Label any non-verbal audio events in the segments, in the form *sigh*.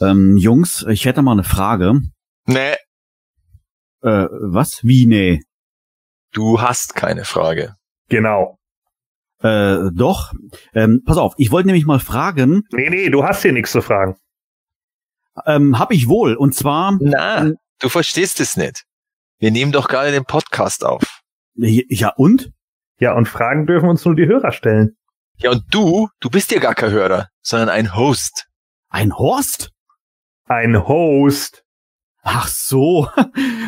Ähm, Jungs, ich hätte mal eine Frage. Nee, Äh, was? Wie, nee? du hast keine Frage. Genau. Äh, doch. Ähm, pass auf, ich wollte nämlich mal fragen, Nee, nee, du hast hier nichts zu fragen. ähm, hab ich wohl, und zwar, Na, du verstehst es nicht. Wir nehmen doch gerade den Podcast auf. ja und? Ja, und Fragen dürfen uns nur die Hörer stellen. Ja, und du, du bist ja gar kein Hörer, sondern ein Host. Ein Horst? Ein Host. Ach so.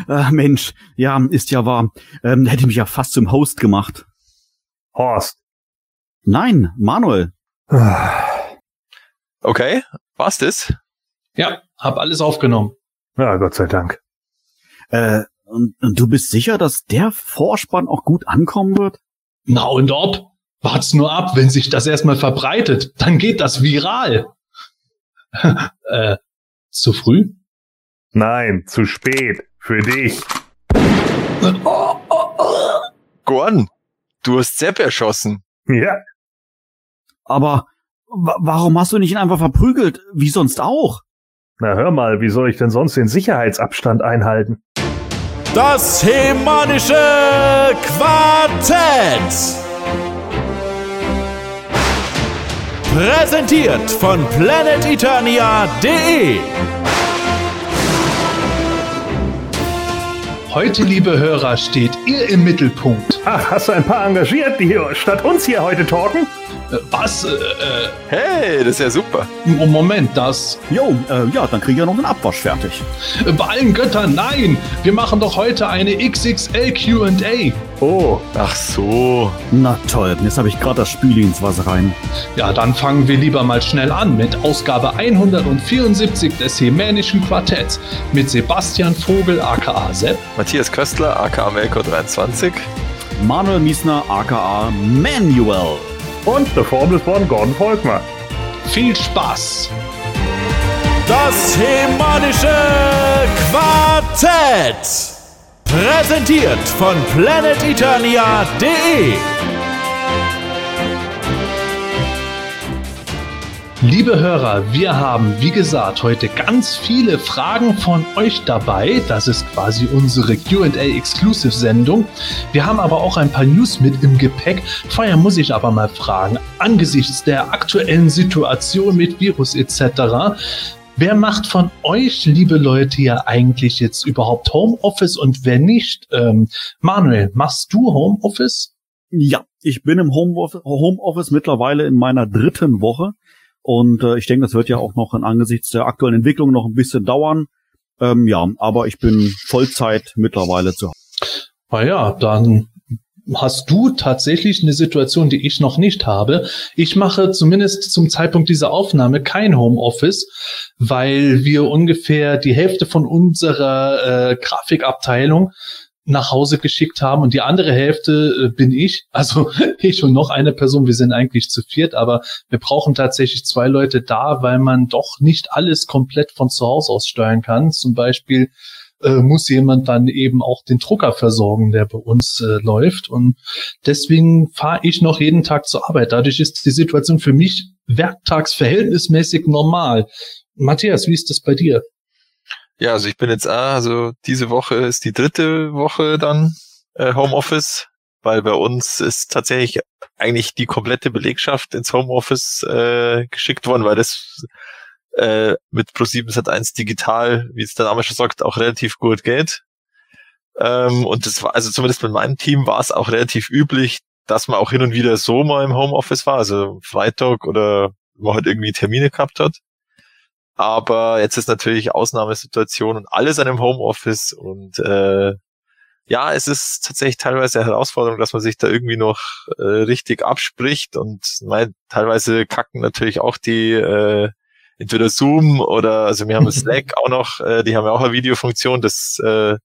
äh, *laughs* Mensch, ja, ist ja wahr. Ähm, hätte mich ja fast zum Host gemacht. Horst. Nein, Manuel. *sighs* Okay, war's das? Ja, hab alles aufgenommen. Ja, Gott sei Dank. Äh, und, und du bist sicher, dass der Vorspann auch gut ankommen wird? Na und ob? Wart's nur ab, wenn sich das erstmal verbreitet, dann geht das viral. *laughs* äh, zu früh? Nein, zu spät. Für dich. Gorn, du hast Sepp erschossen. Ja. Aber wa warum hast du nicht ihn einfach verprügelt, wie sonst auch? Na hör mal, wie soll ich denn sonst den Sicherheitsabstand einhalten? Das hemanische Quartett. Präsentiert von planeteternia.de. Heute, liebe Hörer, steht ihr im Mittelpunkt. Ach, hast du ein paar engagiert, die hier statt uns hier heute talken? Was? Äh, äh, Hey, das ist ja super. Moment, das. Jo, äh, ja, dann krieg ich ja noch einen Abwasch fertig. Bei allen Göttern, nein! Wir machen doch heute eine XXL QA. Oh, Ach so. Na toll, jetzt habe ich gerade das Spüli ins Wasser rein. Ja, dann fangen wir lieber mal schnell an mit Ausgabe 174 des Hemänischen Quartetts mit Sebastian Vogel aka Sepp, Matthias Köstler, aka Melko 23. Manuel Miesner, aka Manuel. Und The Formless One Gordon Volkmar. Viel Spaß! Das hemanische Quartett. Präsentiert von planeteternia.de. Liebe Hörer, wir haben, wie gesagt, heute ganz viele Fragen von euch dabei. Das ist quasi unsere QA-Exclusive-Sendung. Wir haben aber auch ein paar News mit im Gepäck. Vorher muss ich aber mal fragen, angesichts der aktuellen Situation mit Virus etc., wer macht von euch, liebe Leute, ja eigentlich jetzt überhaupt Homeoffice und wer nicht? Ähm, Manuel, machst du Homeoffice? Ja, ich bin im Homeoffice, Homeoffice mittlerweile in meiner dritten Woche. Und äh, ich denke, das wird ja auch noch in angesichts der aktuellen Entwicklung noch ein bisschen dauern. Ähm, ja, aber ich bin Vollzeit mittlerweile zu Hause. Na ja, dann hast du tatsächlich eine Situation, die ich noch nicht habe. Ich mache zumindest zum Zeitpunkt dieser Aufnahme kein Homeoffice, weil wir ungefähr die Hälfte von unserer äh, Grafikabteilung nach Hause geschickt haben und die andere Hälfte äh, bin ich, *laughs* also ich und noch eine Person, wir sind eigentlich zu viert, aber wir brauchen tatsächlich zwei Leute da, weil man doch nicht alles komplett von zu Hause aus steuern kann. Zum Beispiel äh, muss jemand dann eben auch den Drucker versorgen, der bei uns äh, läuft. Und deswegen fahre ich noch jeden Tag zur Arbeit. Dadurch ist die Situation für mich werktags verhältnismäßig normal. Matthias, wie ist das bei dir? Ja, also ich bin jetzt, ah, also diese Woche ist die dritte Woche dann äh, Homeoffice, weil bei uns ist tatsächlich eigentlich die komplette Belegschaft ins Homeoffice äh, geschickt worden, weil das äh, mit Pro7 Sat1 digital, wie es der Name schon sagt, auch relativ gut geht. Ähm, und das war, also zumindest mit meinem Team war es auch relativ üblich, dass man auch hin und wieder so mal im Homeoffice war, also Freitag oder man halt irgendwie Termine gehabt hat. Aber jetzt ist natürlich Ausnahmesituation und alles an dem Homeoffice und äh, ja, es ist tatsächlich teilweise eine Herausforderung, dass man sich da irgendwie noch äh, richtig abspricht und mein, teilweise kacken natürlich auch die äh, entweder Zoom oder also wir haben *laughs* Slack auch noch, äh, die haben ja auch eine Videofunktion, das äh,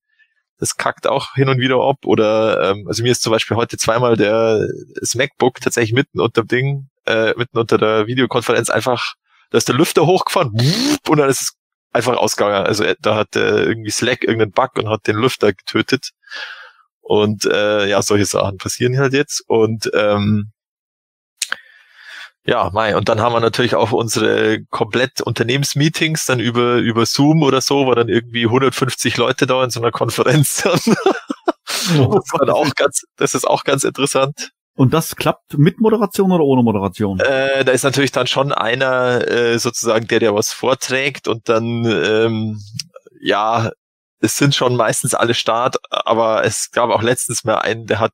das kackt auch hin und wieder ab oder ähm, also mir ist zum Beispiel heute zweimal der das MacBook tatsächlich mitten unter dem Ding, äh, mitten unter der Videokonferenz einfach, da ist der Lüfter hochgefahren und dann ist es einfach ausgegangen. Also äh, da hat äh, irgendwie Slack irgendeinen Bug und hat den Lüfter getötet. Und äh, ja, solche Sachen passieren halt jetzt. Und ähm, ja, Mai. Und dann haben wir natürlich auch unsere komplett Unternehmensmeetings dann über, über Zoom oder so, wo dann irgendwie 150 Leute da in so einer Konferenz sind. *laughs* Das, ist auch ganz, das ist auch ganz interessant. Und das klappt mit Moderation oder ohne Moderation? Äh, da ist natürlich dann schon einer äh, sozusagen, der der was vorträgt und dann ähm, ja es sind schon meistens alle Start, aber es gab auch letztens mal einen, der hat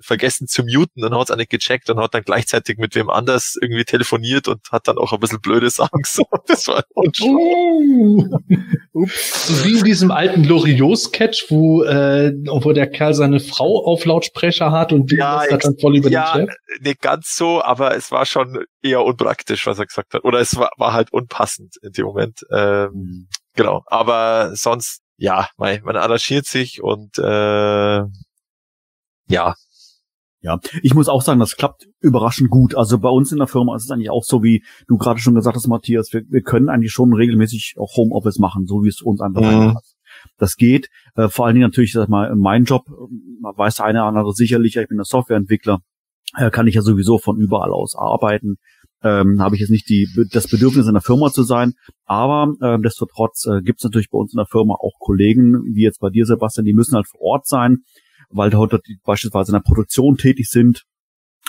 vergessen zu muten und hat es nicht gecheckt und hat dann gleichzeitig mit wem anders irgendwie telefoniert und hat dann auch ein bisschen blöde Sachen *laughs* gesagt. Das war Uh. So wie in diesem alten Loriot-Sketch, wo, äh, wo der Kerl seine Frau auf Lautsprecher hat und die Ja, lästert dann voll über ja, den Chef. nicht ganz so, aber es war schon eher unpraktisch, was er gesagt hat. Oder es war, war halt unpassend in dem Moment. Ähm, genau. Aber sonst, ja, man, man arrangiert sich und äh, ja, Ja, ich muss auch sagen, das klappt überraschend gut. Also bei uns in der Firma ist es eigentlich auch so, wie du gerade schon gesagt hast, Matthias, wir, wir können eigentlich schon regelmäßig auch Homeoffice machen, so wie es uns einfach Mhm. Das geht. Äh, vor allen Dingen natürlich, sag mal, mein Job, ähm, weiß der eine oder andere sicherlich, ich bin der Softwareentwickler, äh, kann ich ja sowieso von überall aus arbeiten. Ähm, habe ich jetzt nicht die, das Bedürfnis in der Firma zu sein, aber äh, destotrotz äh, gibt es natürlich bei uns in der Firma auch Kollegen, wie jetzt bei dir, Sebastian, die müssen halt vor Ort sein, weil heute beispielsweise in der Produktion tätig sind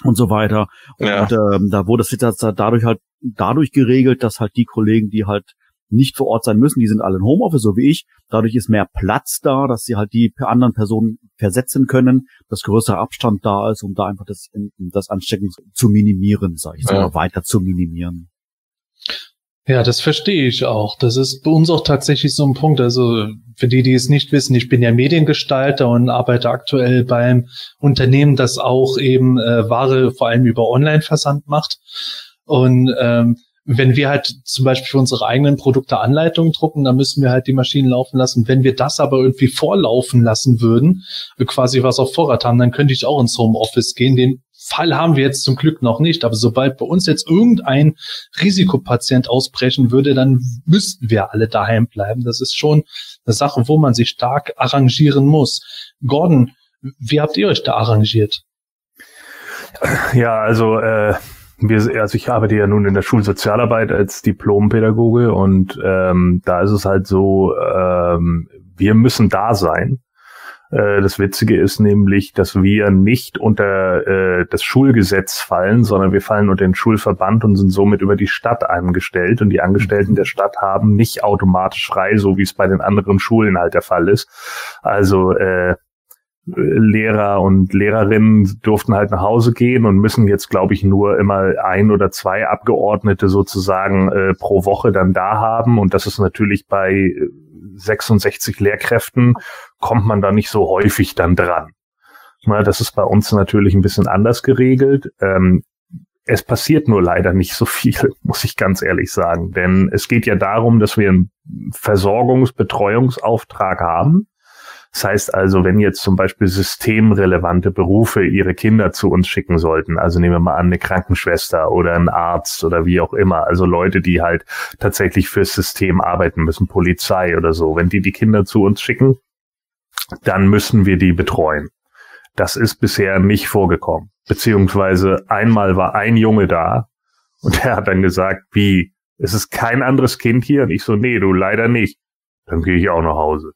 und so weiter. Ja. Und ähm, da wurde das jetzt dadurch halt dadurch geregelt, dass halt die Kollegen, die halt nicht vor Ort sein müssen, die sind alle in Homeoffice, so wie ich. Dadurch ist mehr Platz da, dass sie halt die anderen Personen versetzen können, dass größerer Abstand da ist, um da einfach das, das Anstecken zu minimieren, sage ich, Ja. oder weiter zu minimieren. Ja, das verstehe ich auch. Das ist bei uns auch tatsächlich so ein Punkt. Also für die, die es nicht wissen, ich bin ja Mediengestalter und arbeite aktuell beim Unternehmen, das auch eben äh, Ware vor allem über Online-Versand macht. Und ähm, wenn wir halt zum Beispiel für unsere eigenen Produkte Anleitungen drucken, dann müssen wir halt die Maschinen laufen lassen. Wenn wir das aber irgendwie vorlaufen lassen würden, quasi was auf Vorrat haben, dann könnte ich auch ins Homeoffice gehen. Den Fall haben wir jetzt zum Glück noch nicht. Aber sobald bei uns jetzt irgendein Risikopatient ausbrechen würde, dann müssten wir alle daheim bleiben. Das ist schon eine Sache, wo man sich stark arrangieren muss. Gordon, wie habt ihr euch da arrangiert? Ja, also äh, wir, also ich arbeite ja nun in der Schulsozialarbeit als Diplompädagoge und ähm, da ist es halt so, ähm, wir müssen da sein. Äh, das Witzige ist nämlich, dass wir nicht unter äh, das Schulgesetz fallen, sondern wir fallen unter den Schulverband und sind somit über die Stadt angestellt. Und die Angestellten der Stadt haben nicht automatisch frei, so wie es bei den anderen Schulen halt der Fall ist. Also äh, Lehrer und Lehrerinnen durften halt nach Hause gehen und müssen jetzt, glaube ich, nur immer ein oder zwei Abgeordnete sozusagen äh, pro Woche dann da haben. Und das ist natürlich bei äh, 66 Lehrkräften kommt man da nicht so häufig dann dran. Na, das ist bei uns natürlich ein bisschen anders geregelt. Ähm, es passiert nur leider nicht so viel, *laughs* muss ich ganz ehrlich sagen. Denn es geht ja darum, dass wir einen Versorgungsbetreuungsauftrag haben. Das heißt also, wenn jetzt zum Beispiel systemrelevante Berufe ihre Kinder zu uns schicken sollten, also nehmen wir mal an, eine Krankenschwester oder ein Arzt oder wie auch immer, also Leute, die halt tatsächlich fürs System arbeiten müssen, Polizei oder so, wenn die die Kinder zu uns schicken, dann müssen wir die betreuen. Das ist bisher nicht vorgekommen. Beziehungsweise einmal war ein Junge da und der hat dann gesagt, wie, es ist kein anderes Kind hier? Und ich so, nee, du leider nicht. Dann gehe ich auch nach Hause.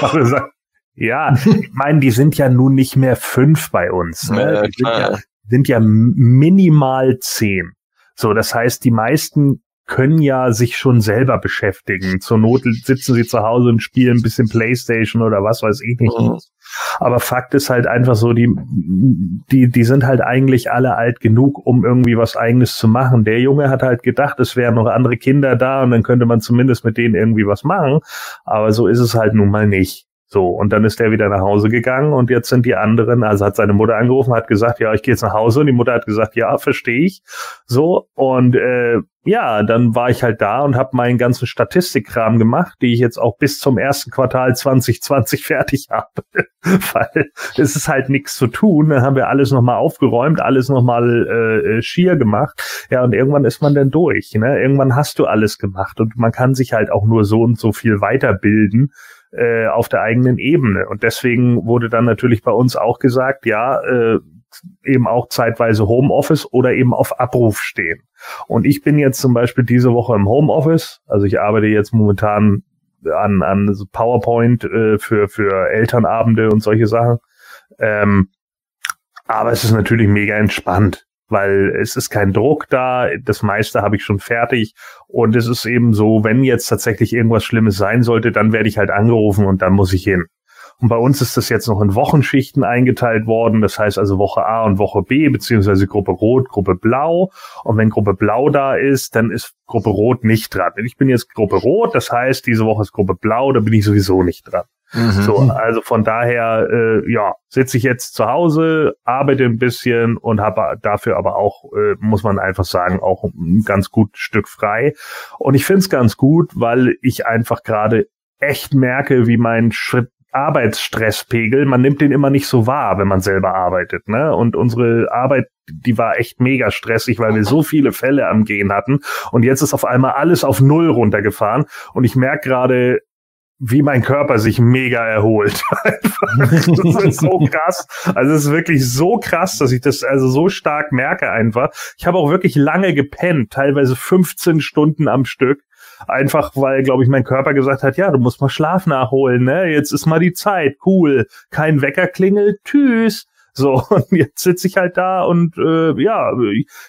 Aber er sagt, ja, ich meine, die sind ja nun nicht mehr fünf bei uns. Ne? Die sind ja, sind ja minimal zehn. So, das heißt, die meisten können ja sich schon selber beschäftigen. Zur Not sitzen sie zu Hause und spielen ein bisschen Playstation oder was weiß ich nicht. Mhm. Aber Fakt ist halt einfach so, die, die, die sind halt eigentlich alle alt genug, um irgendwie was eigenes zu machen. Der Junge hat halt gedacht, es wären noch andere Kinder da und dann könnte man zumindest mit denen irgendwie was machen. Aber so ist es halt nun mal nicht. So, und dann ist der wieder nach Hause gegangen und jetzt sind die anderen, also hat seine Mutter angerufen, hat gesagt, ja, ich gehe jetzt nach Hause und die Mutter hat gesagt, ja, verstehe ich. So, und äh, ja, dann war ich halt da und habe meinen ganzen Statistikkram gemacht, die ich jetzt auch bis zum ersten Quartal 2020 *laughs* fertig habe. *laughs* Weil es ist halt nichts zu tun. Dann haben wir alles nochmal aufgeräumt, alles nochmal äh, äh, schier gemacht. Ja, und irgendwann ist man dann durch. Ne? Irgendwann hast du alles gemacht und man kann sich halt auch nur so und so viel weiterbilden äh, auf der eigenen Ebene. Und deswegen wurde dann natürlich bei uns auch gesagt, ja, äh, eben auch zeitweise Homeoffice oder eben auf Abruf stehen. Und ich bin jetzt zum Beispiel diese Woche im Homeoffice. Also ich arbeite jetzt momentan an, an PowerPoint äh, für, für Elternabende und solche Sachen. Ähm, aber es ist natürlich mega entspannt, weil es ist kein Druck da. Das meiste habe ich schon fertig. Und es ist eben so, wenn jetzt tatsächlich irgendwas Schlimmes sein sollte, dann werde ich halt angerufen und dann muss ich hin. Und bei uns ist das jetzt noch in Wochenschichten eingeteilt worden. Das heißt also Woche A und Woche B, beziehungsweise Gruppe Rot, Gruppe Blau. Und wenn Gruppe Blau da ist, dann ist Gruppe Rot nicht dran. Ich bin jetzt Gruppe Rot, das heißt, diese Woche ist Gruppe Blau, da bin ich sowieso nicht dran. Mhm. So, also von daher, äh, ja, sitze ich jetzt zu Hause, arbeite ein bisschen und habe dafür aber auch, äh, muss man einfach sagen, auch ein ganz gutes Stück frei. Und ich finde es ganz gut, weil ich einfach gerade echt merke, wie mein Schritt Arbeitsstresspegel, man nimmt den immer nicht so wahr, wenn man selber arbeitet, ne? Und unsere Arbeit, die war echt mega stressig, weil wir so viele Fälle am Gehen hatten. Und jetzt ist auf einmal alles auf Null runtergefahren. Und ich merke gerade, wie mein Körper sich mega erholt. *laughs* das ist so krass. Also es ist wirklich so krass, dass ich das also so stark merke einfach. Ich habe auch wirklich lange gepennt, teilweise 15 Stunden am Stück. Einfach weil, glaube ich, mein Körper gesagt hat, ja, du musst mal Schlaf nachholen, ne? Jetzt ist mal die Zeit, cool. Kein Wecker klingelt, tschüss. So, *laughs* und jetzt sitze ich halt da und äh, ja,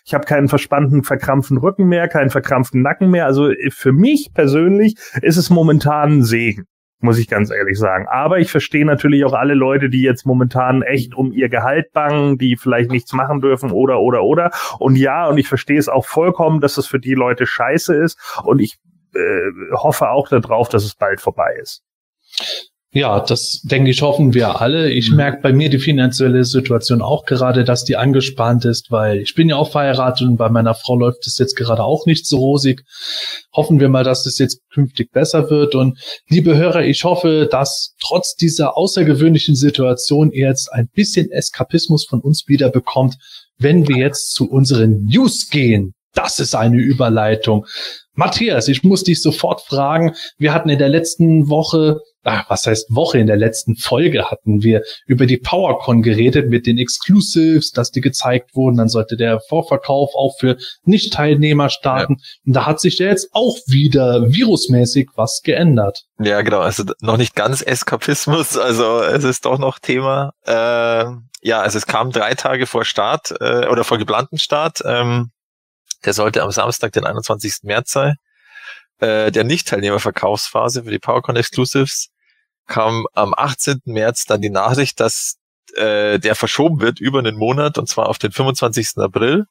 ich habe keinen verspannten, verkrampften Rücken mehr, keinen verkrampften Nacken mehr. Also für mich persönlich ist es momentan ein Segen, muss ich ganz ehrlich sagen. Aber ich verstehe natürlich auch alle Leute, die jetzt momentan echt um ihr Gehalt bangen, die vielleicht nichts machen dürfen oder oder oder. Und ja, und ich verstehe es auch vollkommen, dass es für die Leute scheiße ist. Und ich äh, hoffe auch darauf, dass es bald vorbei ist. Ja, das denke ich, hoffen wir alle. Ich mhm. merke bei mir die finanzielle Situation auch gerade, dass die angespannt ist, weil ich bin ja auch verheiratet und bei meiner Frau läuft es jetzt gerade auch nicht so rosig. Hoffen wir mal, dass es jetzt künftig besser wird. Und liebe Hörer, ich hoffe, dass trotz dieser außergewöhnlichen Situation ihr jetzt ein bisschen Eskapismus von uns wieder bekommt, wenn wir jetzt zu unseren News gehen. Das ist eine Überleitung. Matthias, ich muss dich sofort fragen. Wir hatten in der letzten Woche, ach, was heißt Woche, in der letzten Folge hatten wir über die PowerCon geredet mit den Exclusives, dass die gezeigt wurden. Dann sollte der Vorverkauf auch für Nicht-Teilnehmer starten. Ja. Und da hat sich ja jetzt auch wieder virusmäßig was geändert. Ja, genau. Also noch nicht ganz Eskapismus. Also es ist doch noch Thema. Äh, ja, also es kam drei Tage vor Start äh, oder vor geplanten Start. Ähm, der sollte am Samstag, den 21. März sein. Äh, der Nicht-Teilnehmer-Verkaufsphase für die PowerCon Exclusives kam am 18. März dann die Nachricht, dass äh, der verschoben wird über einen Monat und zwar auf den 25. April.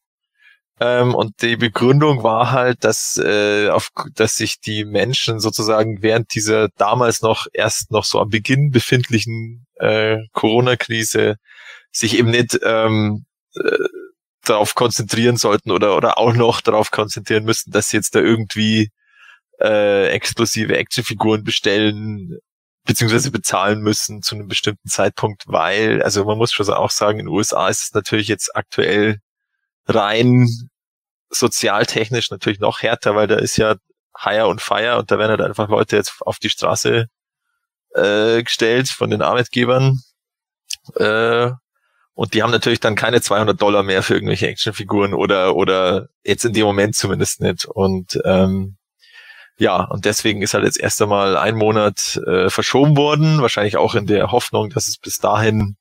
Ähm, und die Begründung war halt, dass, äh, auf, dass sich die Menschen sozusagen während dieser damals noch erst noch so am Beginn befindlichen äh, Corona-Krise sich eben nicht ähm, äh, darauf konzentrieren sollten oder, oder auch noch darauf konzentrieren müssten, dass sie jetzt da irgendwie äh, explosive Actionfiguren bestellen beziehungsweise bezahlen müssen zu einem bestimmten Zeitpunkt, weil, also man muss schon auch sagen, in den USA ist es natürlich jetzt aktuell rein sozialtechnisch natürlich noch härter, weil da ist ja Hire und Fire und da werden halt einfach Leute jetzt auf die Straße äh, gestellt von den Arbeitgebern äh, und die haben natürlich dann keine 200 Dollar mehr für irgendwelche Actionfiguren oder, oder jetzt in dem Moment zumindest nicht. Und ähm, ja, und deswegen ist halt jetzt erst einmal ein Monat äh, verschoben worden, wahrscheinlich auch in der Hoffnung, dass es bis dahin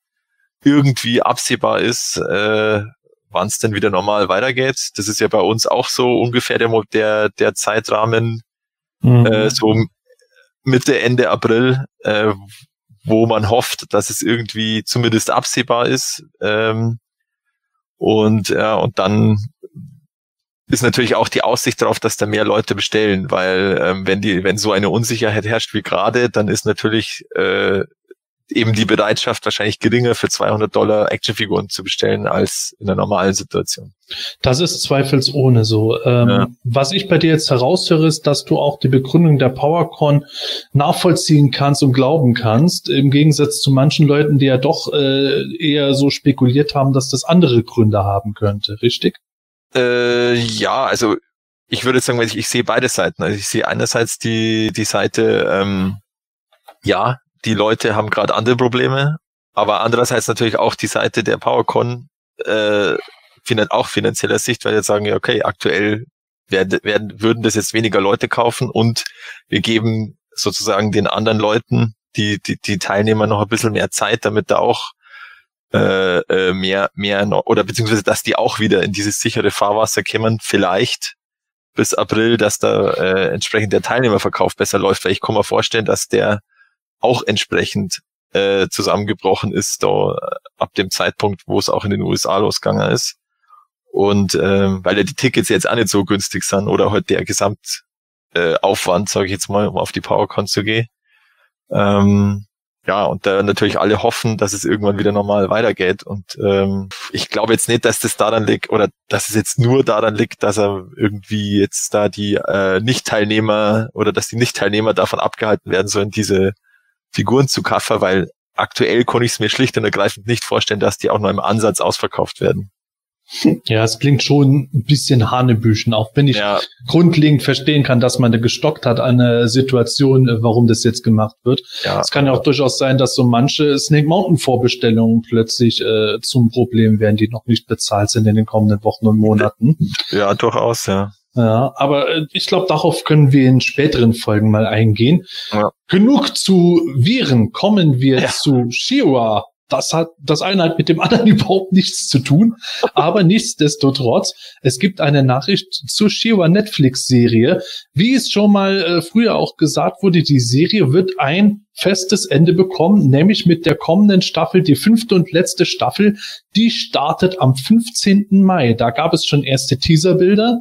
irgendwie absehbar ist, äh, wann es denn wieder normal weitergeht. Das ist ja bei uns auch so ungefähr der, der, der Zeitrahmen, mhm. äh, so Mitte, Ende April, äh, wo man hofft, dass es irgendwie zumindest absehbar ist. Ähm, und ja, und dann ist natürlich auch die Aussicht darauf, dass da mehr Leute bestellen, weil ähm, wenn die, wenn so eine Unsicherheit herrscht wie gerade, dann ist natürlich äh, eben die Bereitschaft wahrscheinlich geringer für 200 Dollar Actionfiguren zu bestellen als in der normalen Situation. Das ist zweifelsohne so. Ähm, ja. Was ich bei dir jetzt heraushöre, ist, dass du auch die Begründung der PowerCon nachvollziehen kannst und glauben kannst, im Gegensatz zu manchen Leuten, die ja doch äh, eher so spekuliert haben, dass das andere Gründe haben könnte, richtig? Äh, ja, also ich würde sagen, ich, ich sehe beide Seiten. Also ich sehe einerseits die, die Seite, ähm, ja, die Leute haben gerade andere Probleme, aber andererseits natürlich auch die Seite der PowerCon, äh, finan auch finanzieller Sicht, weil jetzt sagen, ja, okay, aktuell werden, werden, würden das jetzt weniger Leute kaufen und wir geben sozusagen den anderen Leuten, die, die, die Teilnehmer noch ein bisschen mehr Zeit, damit da auch äh, äh, mehr, mehr oder beziehungsweise, dass die auch wieder in dieses sichere Fahrwasser kämen, vielleicht bis April, dass da äh, entsprechend der Teilnehmerverkauf besser läuft, weil ich kann mir vorstellen, dass der auch entsprechend äh, zusammengebrochen ist, da äh, ab dem Zeitpunkt, wo es auch in den USA losgegangen ist. Und ähm, weil ja die Tickets jetzt auch nicht so günstig sind oder halt der Gesamtaufwand, äh, sage ich jetzt mal, um auf die PowerCon zu gehen. Ähm, ja, und da natürlich alle hoffen, dass es irgendwann wieder normal weitergeht. Und ähm, ich glaube jetzt nicht, dass das daran liegt oder dass es jetzt nur daran liegt, dass er irgendwie jetzt da die äh, Nicht-Teilnehmer oder dass die Nicht-Teilnehmer davon abgehalten werden sollen, diese Figuren zu kaufen, weil aktuell konnte ich es mir schlicht und ergreifend nicht vorstellen, dass die auch nur im Ansatz ausverkauft werden. Ja, es klingt schon ein bisschen Hanebüchen, auch wenn ich ja. grundlegend verstehen kann, dass man da gestockt hat an der Situation, äh, warum das jetzt gemacht wird. Ja. Es kann ja auch durchaus sein, dass so manche Snake Mountain Vorbestellungen plötzlich äh, zum Problem werden, die noch nicht bezahlt sind in den kommenden Wochen und Monaten. Ja, durchaus, ja. Ja, aber äh, ich glaube, darauf können wir in späteren Folgen mal eingehen. Ja. Genug zu Viren, kommen wir ja. zu Shiwa das hat, das eine hat mit dem *laughs* anderen überhaupt nichts zu tun. Aber nichtsdestotrotz, es gibt eine Nachricht zur Shiva Netflix-Serie. Wie es schon mal äh, früher auch gesagt wurde, die Serie wird ein festes Ende bekommen, nämlich mit der kommenden Staffel, die fünfte und letzte Staffel, die startet am 15. Mai. Da gab es schon erste Teaserbilder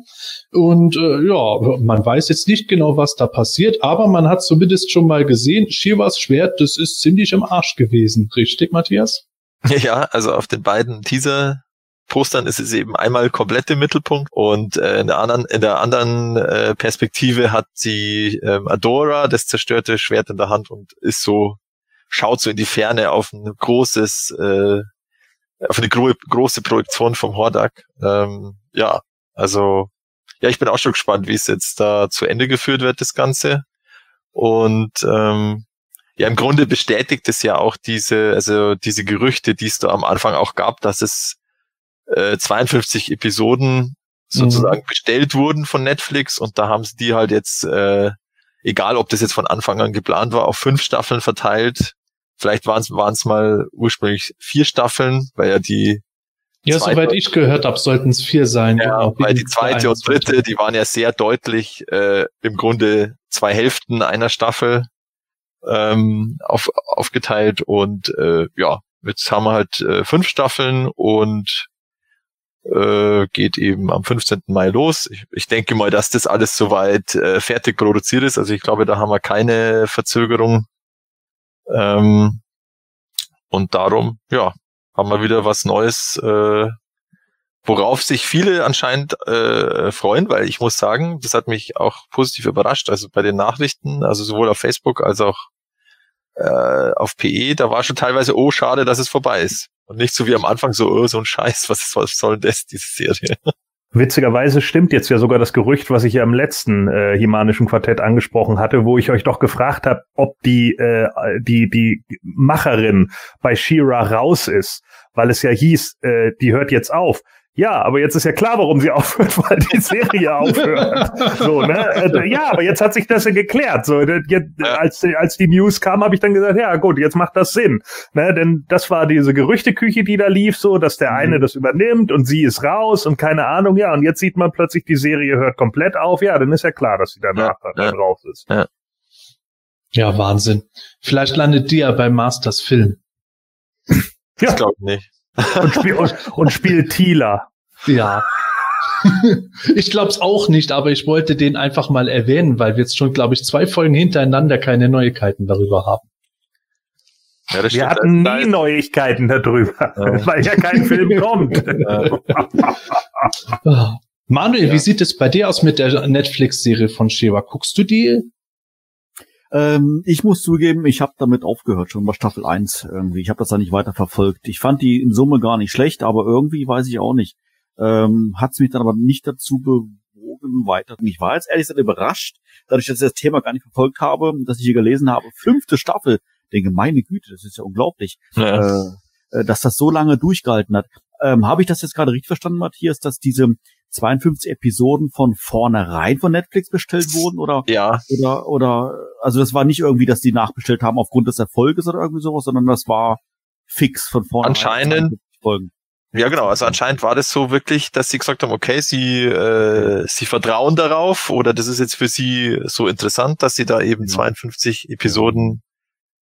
und äh, ja, man weiß jetzt nicht genau, was da passiert, aber man hat zumindest schon mal gesehen, Shivas Schwert, das ist ziemlich im Arsch gewesen. Richtig, Matthias? *laughs* Ja, also auf den beiden Teaser Postern ist es eben einmal komplett im Mittelpunkt und äh, in der anderen, in der anderen äh, Perspektive hat sie ähm, Adora, das zerstörte Schwert in der Hand und ist so, schaut so in die Ferne auf ein großes, äh, auf eine gro große Projektion vom Hordak. Ähm, ja, also ja, ich bin auch schon gespannt, wie es jetzt da zu Ende geführt wird, das Ganze. Und ähm, ja, im Grunde bestätigt es ja auch diese, also diese Gerüchte, die es da am Anfang auch gab, dass es äh, 52 Episoden sozusagen mhm. bestellt wurden von Netflix und da haben sie die halt jetzt, äh, egal ob das jetzt von Anfang an geplant war, auf fünf Staffeln verteilt. Vielleicht waren es mal ursprünglich vier Staffeln, weil ja die ja, soweit ich gehört habe, sollten es vier sein. Ja, genau, weil die zweite und dritte, die waren ja sehr deutlich äh, im Grunde zwei Hälften einer Staffel ähm, auf, aufgeteilt und äh, ja, jetzt haben wir halt äh, fünf Staffeln und äh, geht eben am 15. Mai los. Ich, ich denke mal, dass das alles soweit äh, fertig produziert ist. Also ich glaube, da haben wir keine Verzögerung. Ähm, und darum, ja, haben wir wieder was Neues, äh, worauf sich viele anscheinend äh, freuen, weil ich muss sagen, das hat mich auch positiv überrascht. Also bei den Nachrichten, also sowohl auf Facebook als auch äh, auf PE, da war schon teilweise, oh, schade, dass es vorbei ist. Und nicht so wie am Anfang so, oh, so ein Scheiß, was, soll das, diese Serie? Witzigerweise stimmt jetzt ja sogar das Gerücht, was ich ja im letzten äh, Himanischen Quartett angesprochen hatte, wo ich euch doch gefragt habe, ob die äh, die die Macherin bei Shira raus ist, weil es ja hieß, äh, die hört jetzt auf. Ja, aber jetzt ist ja klar, warum sie *laughs* aufhört, weil die Serie aufhört. *laughs* So, ne? Äh, ja, aber jetzt hat sich das ja geklärt. So, jetzt, als, als die News kam, habe ich dann gesagt, ja gut, jetzt macht das Sinn. Ne? Denn das war diese Gerüchteküche, die da lief, so, dass der eine mhm. das übernimmt und sie ist raus und keine Ahnung, ja, und jetzt sieht man plötzlich, die Serie hört komplett auf. Ja, dann ist ja klar, dass sie danach ja, dann ja. raus ist. Ja. ja, Wahnsinn. Vielleicht landet die ja beim Masters Film. Ja. glaube ich nicht. Und, spiel, und, und spielt Tila. Ja. *laughs* ich glaube es auch nicht, aber ich wollte den einfach mal erwähnen, weil wir jetzt schon, glaube ich, zwei Folgen hintereinander keine Neuigkeiten darüber haben. Ja, wir hatten nie Neuigkeiten darüber, ja. *laughs* weil ja kein Film kommt. *laughs* Manuel, ja. wie sieht es bei dir aus mit der Netflix-Serie von Shiva? Guckst du die? Ähm, ich muss zugeben, ich habe damit aufgehört, schon bei Staffel 1 irgendwie. Ich habe das da nicht weiter verfolgt. Ich fand die in Summe gar nicht schlecht, aber irgendwie weiß ich auch nicht. Ähm, Hat es mich dann aber nicht dazu bewogen, weiter. Ich war jetzt ehrlich gesagt überrascht, dadurch, dass ich das Thema gar nicht verfolgt habe, dass ich hier gelesen habe, fünfte Staffel. Denke, meine Güte, das ist ja unglaublich. Ja. Äh, äh dass das so lange durchgehalten hat. ähm, habe ich das jetzt gerade richtig verstanden, Matthias, dass diese 52 Episoden von vornherein von Netflix bestellt wurden oder Ja, oder oder also das war nicht irgendwie, dass die nachbestellt haben aufgrund des Erfolges oder irgendwie sowas, sondern das war fix von vornherein. Anscheinend. 52 Folgen. ja genau. Also anscheinend war das so wirklich, dass sie gesagt haben, okay, sie äh, sie vertrauen darauf oder das ist jetzt für sie so interessant, dass sie da eben Ja. 52 Episoden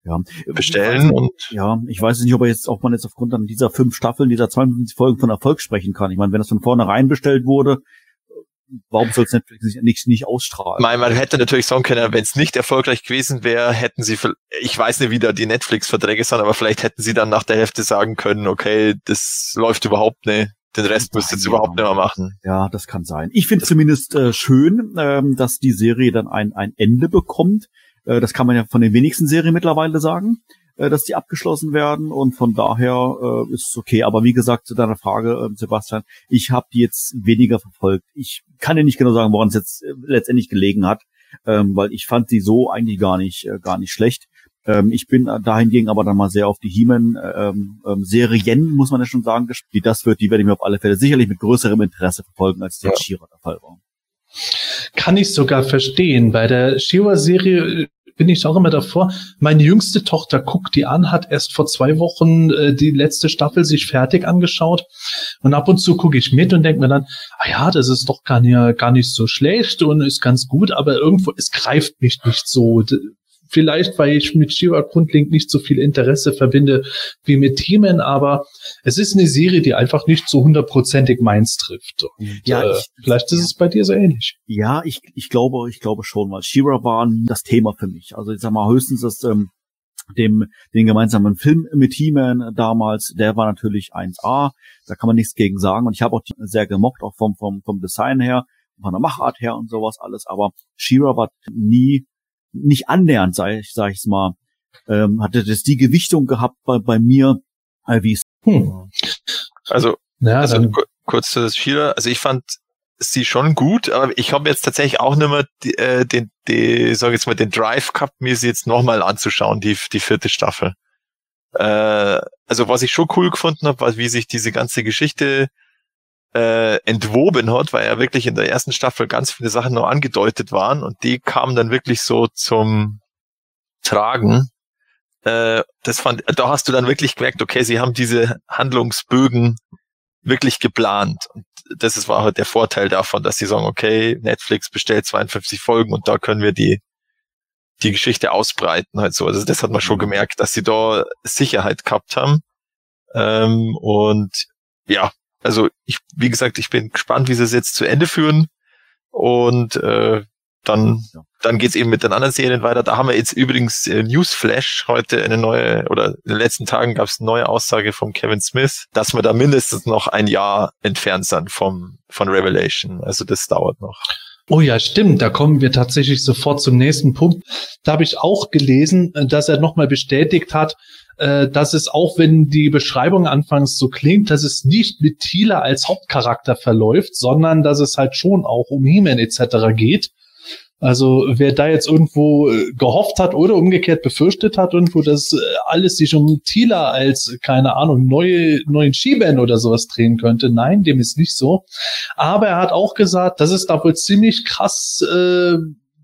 Ja. bestellen und Ja, ich weiß nicht, ob er jetzt, ob man jetzt aufgrund dann dieser fünf Staffeln, dieser 52 Folgen von Erfolg sprechen kann. Ich meine, wenn das von vornherein bestellt wurde, warum soll es Netflix nicht, nicht, nicht ausstrahlen? Man, man hätte natürlich sagen können, wenn es nicht erfolgreich gewesen wäre, hätten sie, ich weiß nicht, wie da die Netflix-Verträge sind, aber vielleicht hätten sie dann nach der Hälfte sagen können, okay, das läuft überhaupt nicht, den Rest müsst ihr jetzt überhaupt ja. nicht mehr machen. Ja, das kann sein. Ich finde zumindest äh, schön, ähm, dass die Serie dann ein, ein Ende bekommt. Äh, das kann man ja von den wenigsten Serien mittlerweile sagen, äh, dass die abgeschlossen werden und von daher äh, ist es okay. Aber wie gesagt, zu deiner Frage, äh, Sebastian, ich habe die jetzt weniger verfolgt. Ich kann dir nicht genau sagen, woran es jetzt äh, letztendlich gelegen hat, ähm, weil ich fand sie so eigentlich gar nicht, äh, gar nicht schlecht. Ähm, ich bin äh, dahingegen aber dann mal sehr auf die He-Man ähm, ähm, muss man ja schon sagen, wie das wird. Die werde ich mir auf alle Fälle sicherlich mit größerem Interesse verfolgen, als es Ja. Shira der Fall war. Kann ich sogar verstehen. Bei der Shiva-Serie bin ich auch immer davor. Meine jüngste Tochter guckt die an, hat erst vor zwei Wochen äh, die letzte Staffel sich fertig angeschaut. Und ab und zu gucke ich mit und denke mir dann, ah ja, das ist doch gar nicht, gar nicht so schlecht und ist ganz gut, aber irgendwo, es greift mich nicht so. Vielleicht, weil ich mit Shiva grundlegend nicht so viel Interesse verbinde wie mit Themen, aber es ist eine Serie, die einfach nicht so hundertprozentig meins trifft. Und, Ja, äh, ich- vielleicht ist es bei dir so ähnlich. Ja, ich, ich glaube, ich glaube schon, weil Shira war das Thema für mich. Also ich sag mal höchstens das ähm, dem den gemeinsamen Film mit He-Man damals, der war natürlich 1A, da kann man nichts gegen sagen und ich habe auch die sehr gemocht, auch vom vom vom Design her, von der Machart her und sowas alles, aber Shira war nie nicht annähernd, sag ich sag ich's mal, ähm, hatte das die Gewichtung gehabt bei bei mir, äh, wie es Hm. Also, Ja, also dann, ku- kurz zu das Shira, also ich fand sie schon gut, aber ich habe jetzt tatsächlich auch nicht mehr die, äh, den, die, sag jetzt mal, den Drive gehabt, mir sie jetzt nochmal anzuschauen, die, die vierte Staffel. Äh, also was ich schon cool gefunden habe, war, wie sich diese ganze Geschichte äh, entwoben hat, weil ja wirklich in der ersten Staffel ganz viele Sachen noch angedeutet waren und die kamen dann wirklich so zum Tragen. Äh, das fand, da hast du dann wirklich gemerkt, okay, sie haben diese Handlungsbögen wirklich geplant. Und das ist, war halt der Vorteil davon, dass sie sagen, okay, Netflix bestellt 52 Folgen und da können wir die, die Geschichte ausbreiten halt so. Also das hat man schon gemerkt, dass sie da Sicherheit gehabt haben. Ähm, und ja, also ich, wie gesagt, ich bin gespannt, wie sie es jetzt zu Ende führen. Und äh, dann, dann geht's eben mit den anderen Serien weiter. Da haben wir jetzt übrigens äh, Newsflash heute eine neue, oder in den letzten Tagen gab es eine neue Aussage von Kevin Smith, dass wir da mindestens noch ein Jahr entfernt sind vom, von Revelation. Also das dauert noch. Oh ja, stimmt. Da kommen wir tatsächlich sofort zum nächsten Punkt. Da habe ich auch gelesen, äh, dass er nochmal bestätigt hat, äh, dass es auch, wenn die Beschreibung anfangs so klingt, dass es nicht mit Thiele als Hauptcharakter verläuft, sondern dass es halt schon auch um He-Man etc. geht. Also wer da jetzt irgendwo äh, gehofft hat oder umgekehrt befürchtet hat, irgendwo, dass äh, alles sich um Tila als, keine Ahnung, neue, neuen Skiban oder sowas drehen könnte. Nein, dem ist nicht so. Aber er hat auch gesagt, dass es da wohl ziemlich krass äh,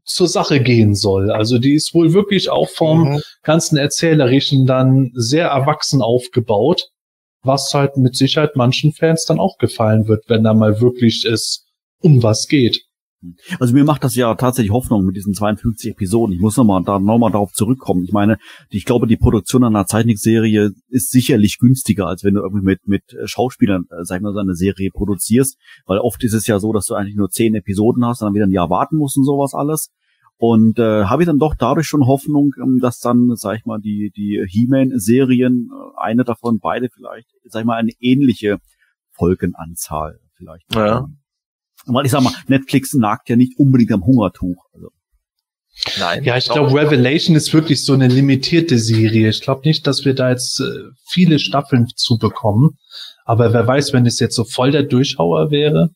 zur Sache gehen soll. Also die ist wohl wirklich auch vom Mhm. ganzen Erzählerischen dann sehr erwachsen aufgebaut, was halt mit Sicherheit manchen Fans dann auch gefallen wird, wenn da mal wirklich es um was geht. Also mir macht das ja tatsächlich Hoffnung mit diesen 52 Episoden. Ich muss nochmal da nochmal darauf zurückkommen. Ich meine, ich glaube, die Produktion einer Zeichentrickserie ist sicherlich günstiger, als wenn du irgendwie mit mit Schauspielern, äh, sag ich mal, so eine Serie produzierst, weil oft ist es ja so, dass du eigentlich nur zehn Episoden hast und dann wieder ein Jahr warten musst und sowas alles. Und äh, habe ich dann doch dadurch schon Hoffnung, ähm, dass dann, sag ich mal, die die He-Man-Serien, äh, eine davon, beide vielleicht, sag ich mal, eine ähnliche Folgenanzahl vielleicht. Ja. Weil ich sag mal, Netflix nagt ja nicht unbedingt am Hungertuch. Also, Nein. Ja, ich glaube, Revelation ist wirklich so eine limitierte Serie. Ich glaube nicht, dass wir da jetzt äh, viele Staffeln zu bekommen. Aber wer weiß, wenn es jetzt so voll der Durchhauer wäre.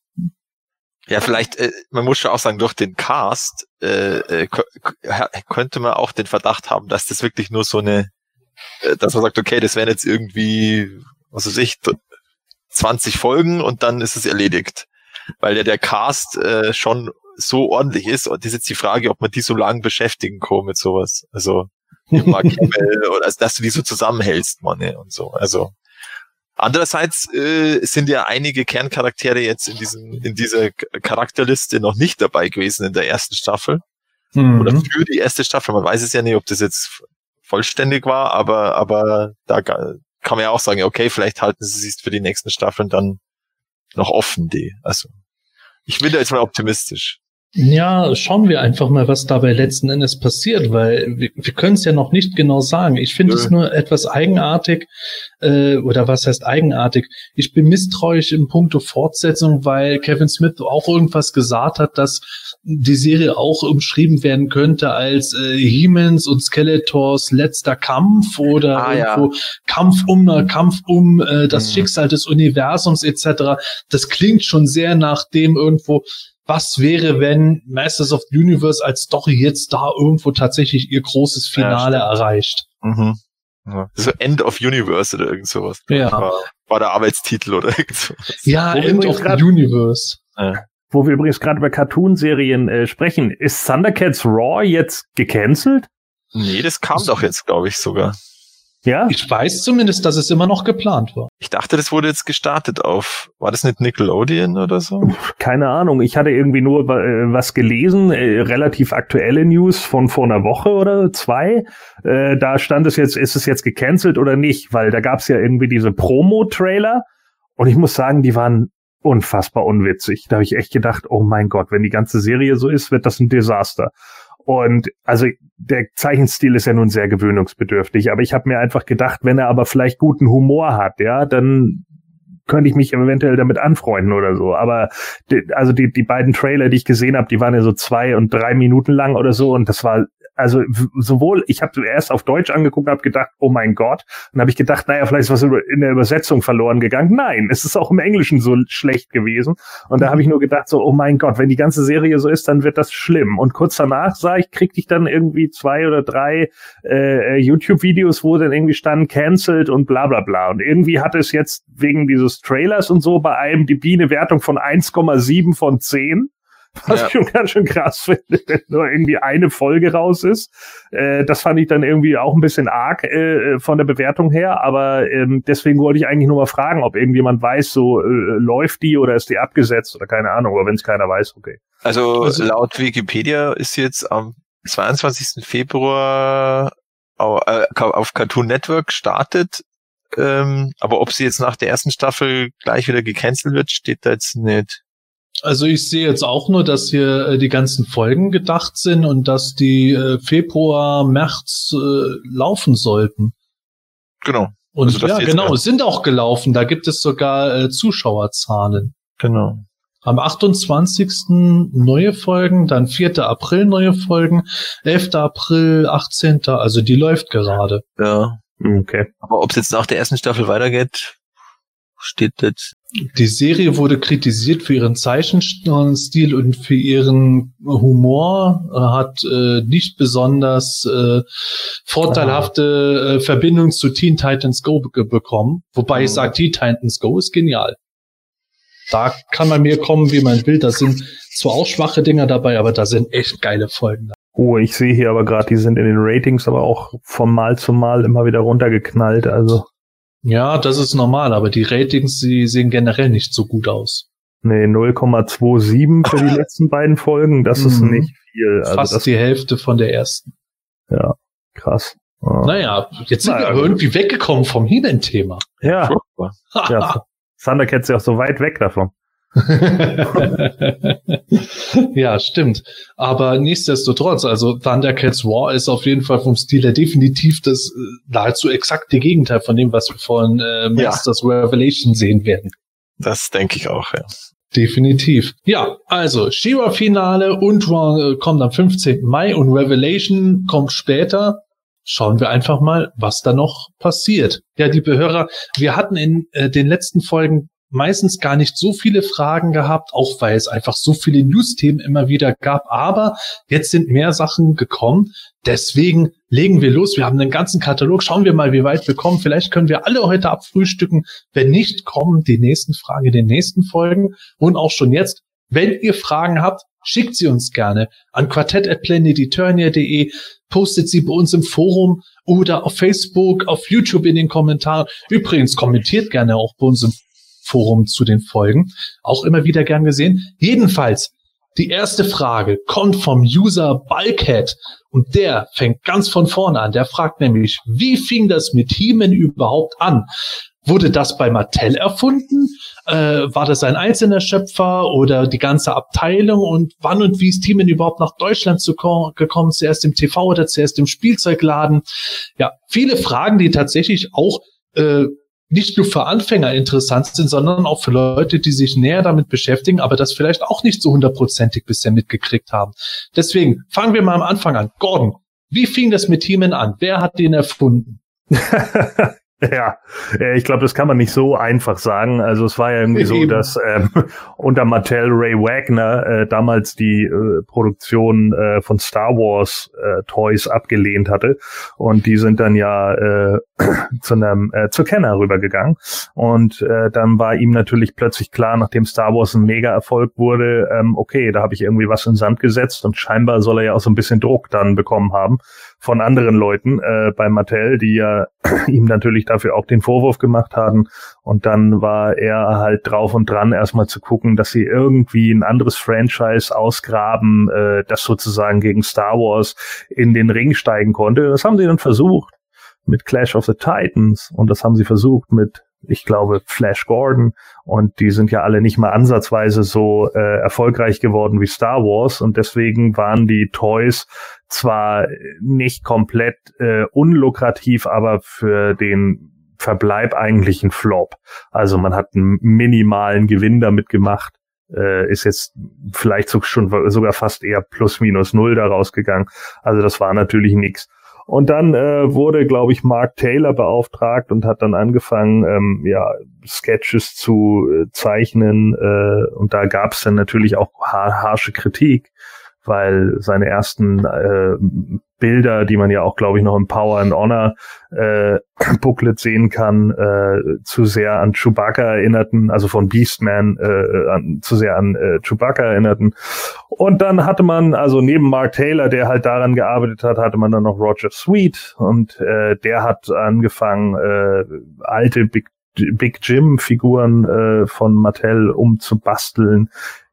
Ja, vielleicht, äh, man muss schon auch sagen, durch den Cast äh, äh, kö- kö- könnte man auch den Verdacht haben, dass das wirklich nur so eine, äh, dass man sagt, okay, das wären jetzt irgendwie, was weiß ich, 20 Folgen und dann ist es erledigt. Weil ja der Cast äh, schon so ordentlich ist und das ist jetzt die Frage, ob man die so lange beschäftigen kann mit sowas. Also Mark *laughs* Hamill oder also, dass du die so zusammenhältst, Mann, und so. Also andererseits äh, sind ja einige Kerncharaktere jetzt in diesem in dieser Charakterliste noch nicht dabei gewesen in der ersten Staffel Mhm. oder für die erste Staffel. Man weiß es ja nicht, ob das jetzt vollständig war, aber aber da kann man ja auch sagen, okay, vielleicht halten sie sich für die nächsten Staffeln dann noch offen, die. Also ich bin da jetzt mal optimistisch. Ja, schauen wir einfach mal, was dabei letzten Endes passiert, weil wir, wir können es ja noch nicht genau sagen. Ich finde es nur etwas eigenartig, äh, oder was heißt eigenartig? Ich bin misstrauisch im Punkto Fortsetzung, weil Kevin Smith auch irgendwas gesagt hat, dass die Serie auch umschrieben werden könnte als äh, He-Mans und Skeletors letzter Kampf oder Ah, ja. irgendwo Kampf um Kampf um äh, das Mhm. Schicksal des Universums etc. Das klingt schon sehr nach dem irgendwo, was wäre, wenn Masters of the Universe als Story jetzt da irgendwo tatsächlich ihr großes Finale Ja, erreicht. Mhm. Ja. So End of Universe oder irgend sowas. Ja. War, war der Arbeitstitel oder irgend sowas. Ja, Wo End of grad- the Universe. Wo wir übrigens gerade über Cartoon-Serien äh, sprechen, ist Thundercats Raw jetzt gecancelt? Nee, das kam doch jetzt, glaube ich, sogar. Ja? Ich weiß zumindest, dass es immer noch geplant war. Ich dachte, das wurde jetzt gestartet auf, war das nicht Nickelodeon oder so? Keine Ahnung. Ich hatte irgendwie nur äh, was gelesen, äh, relativ aktuelle News von vor einer Woche oder zwei. Äh, da stand es jetzt, ist es jetzt gecancelt oder nicht? Weil da gab es ja irgendwie diese Promo-Trailer und ich muss sagen, die waren unfassbar unwitzig. Da habe ich echt gedacht, oh mein Gott, wenn die ganze Serie so ist, wird das ein Desaster. Und also der Zeichenstil ist ja nun sehr gewöhnungsbedürftig, aber ich habe mir einfach gedacht, wenn er aber vielleicht guten Humor hat, ja, dann könnte ich mich eventuell damit anfreunden oder so. Aber die, also die, die beiden Trailer, die ich gesehen habe, die waren ja so zwei und drei Minuten lang oder so und das war also sowohl, ich habe erst auf Deutsch angeguckt habe gedacht, oh mein Gott, und habe ich gedacht, naja, vielleicht ist was in der Übersetzung verloren gegangen. Nein, es ist auch im Englischen so schlecht gewesen. Und da habe ich nur gedacht, so, oh mein Gott, wenn die ganze Serie so ist, dann wird das schlimm. Und kurz danach sah ich, kriegte ich dann irgendwie zwei oder drei äh, YouTube-Videos, wo dann irgendwie stand, cancelled und bla bla bla. Und irgendwie hatte es jetzt wegen dieses Trailers und so bei IMDb eine Wertung von 1,7 von 10. Was Ja. ich schon ganz schön krass finde, wenn nur irgendwie eine Folge raus ist. Äh, das fand ich dann irgendwie auch ein bisschen arg äh, von der Bewertung her, aber ähm, deswegen wollte ich eigentlich nur mal fragen, ob irgendjemand weiß, so äh, läuft die oder ist die abgesetzt oder keine Ahnung, aber wenn es keiner weiß, okay. Also, Also- laut Wikipedia ist jetzt am 22. Februar äh, auf Cartoon Network gestartet. Ähm, aber ob sie jetzt nach der ersten Staffel gleich wieder gecancelt wird, steht da jetzt nicht. Also ich sehe jetzt auch nur, dass hier äh, die ganzen Folgen gedacht sind und dass die äh, Februar, März äh, laufen sollten. Genau, Und Also ja, genau, grad- sind auch gelaufen. Da gibt es sogar äh, Zuschauerzahlen. genau. Am 28. neue Folgen, dann 4. April neue Folgen, 11. April, 18. Also die läuft gerade. Ja. Okay. Aber ob es jetzt nach der ersten Staffel weitergeht, steht jetzt. Die Serie wurde kritisiert für ihren Zeichenstil und für ihren Humor, äh, hat äh, nicht besonders äh, vorteilhafte äh, Verbindung zu Teen Titans Go be bekommen. Wobei ich Mhm. sage, Teen Titans Go ist genial. Da kann man mir kommen, wie man will. Da sind zwar auch schwache Dinger dabei, aber da sind echt geile Folgen. Oh, ich sehe hier aber gerade, die sind in den Ratings aber auch vom Mal zu Mal immer wieder runtergeknallt. Also, Ja, das ist normal, aber die Ratings, die sehen generell nicht so gut aus. nee, 0,27 für die *laughs* letzten beiden Folgen, das ist Mhm. nicht viel. Also Fast die Hälfte von der ersten. krass. Ja. Naja, jetzt sind Naja, wir irgendwie weggekommen vom He-Man-Thema. ja, ja. *laughs* Thundercats ist ja auch so weit weg davon. *laughs* ja, stimmt. Aber nichtsdestotrotz, also Thundercats War ist auf jeden Fall vom Stil her definitiv das äh, nahezu exakte Gegenteil von dem, was wir von äh, Masters Revelation sehen werden. Das denke ich auch, ja. Definitiv. Ja, also Shiva-Finale und Raw äh, kommt am 15. Mai und Revelation kommt später. Schauen wir einfach mal, was da noch passiert. Ja, liebe Hörer, wir hatten in äh, den letzten Folgen meistens gar nicht so viele Fragen gehabt, auch weil es einfach so viele News-Themen immer wieder gab. Aber jetzt sind mehr Sachen gekommen. Deswegen legen wir los. Wir haben einen ganzen Katalog. Schauen wir mal, wie weit wir kommen. Vielleicht können wir alle heute abfrühstücken. Wenn nicht, kommen die nächsten Fragen in den nächsten Folgen. Und auch schon jetzt, wenn ihr Fragen habt, schickt sie uns gerne an quartett.planeteturnia.de, postet sie bei uns im Forum oder auf Facebook, auf YouTube in den Kommentaren. Übrigens kommentiert gerne auch bei uns im Forum zu den Folgen. Auch immer wieder gern gesehen. Jedenfalls, die erste Frage kommt vom User Bulkhead und der fängt ganz von vorne an. Der fragt nämlich, wie fing das mit Heeman überhaupt an? Wurde das bei Mattel erfunden? Äh, war das ein einzelner Schöpfer oder die ganze Abteilung? Und wann und wie ist Teamen überhaupt nach Deutschland zu gekommen? Zuerst im TV oder zuerst im Spielzeugladen? Ja, viele Fragen, die tatsächlich auch äh, nicht nur für Anfänger interessant sind, sondern auch für Leute, die sich näher damit beschäftigen, aber das vielleicht auch nicht so hundertprozentig bisher mitgekriegt haben. Deswegen fangen wir mal am Anfang an. Gordon, wie fing das mit Teamen an? Wer hat den erfunden? *laughs* *laughs* Ja, äh, ich glaube, das kann man nicht so einfach sagen. Also es war ja irgendwie so, *laughs* dass ähm, *laughs* unter Mattel Ray Wagner äh, damals die äh, Produktion äh, von Star Wars äh, Toys abgelehnt hatte. Und die sind dann ja äh, *clears throat* zu einem äh, zu Kenner rübergegangen. Und äh, dann war ihm natürlich plötzlich klar, nachdem Star Wars ein Mega-Erfolg wurde, ähm, okay, da habe ich irgendwie was in Sand gesetzt und scheinbar soll er ja auch so ein bisschen Druck dann bekommen haben von anderen Leuten äh, bei Mattel, die ja *clears throat* ihm natürlich dafür auch den Vorwurf gemacht haben. Und dann war er halt drauf und dran, erstmal zu gucken, dass sie irgendwie ein anderes Franchise ausgraben, äh, das sozusagen gegen Star Wars in den Ring steigen konnte. Das haben sie dann versucht mit Clash of the Titans und das haben sie versucht mit ich glaube, Flash Gordon und die sind ja alle nicht mal ansatzweise so äh, erfolgreich geworden wie Star Wars und deswegen waren die Toys zwar nicht komplett äh, unlukrativ, aber für den Verbleib eigentlich ein Flop. Also man hat einen minimalen Gewinn damit gemacht, äh, ist jetzt vielleicht so, schon sogar fast eher plus minus null daraus gegangen. Also das war natürlich nichts. Und dann äh, wurde, glaube ich, Mark Taylor beauftragt und hat dann angefangen, ähm, ja, Sketches zu äh, zeichnen. Äh, und da gab es dann natürlich auch har harsche Kritik weil seine ersten äh, Bilder, die man ja auch, glaube ich, noch im Power and Honor äh, *clears throat* Booklet sehen kann, äh, zu sehr an Chewbacca erinnerten, also von Beastman äh, an, zu sehr an äh, Chewbacca erinnerten. Und dann hatte man, also neben Mark Taylor, der halt daran gearbeitet hat, hatte man dann noch Roger Sweet und äh, der hat angefangen, äh, alte Big Big Jim Figuren äh, von Mattel umzubasteln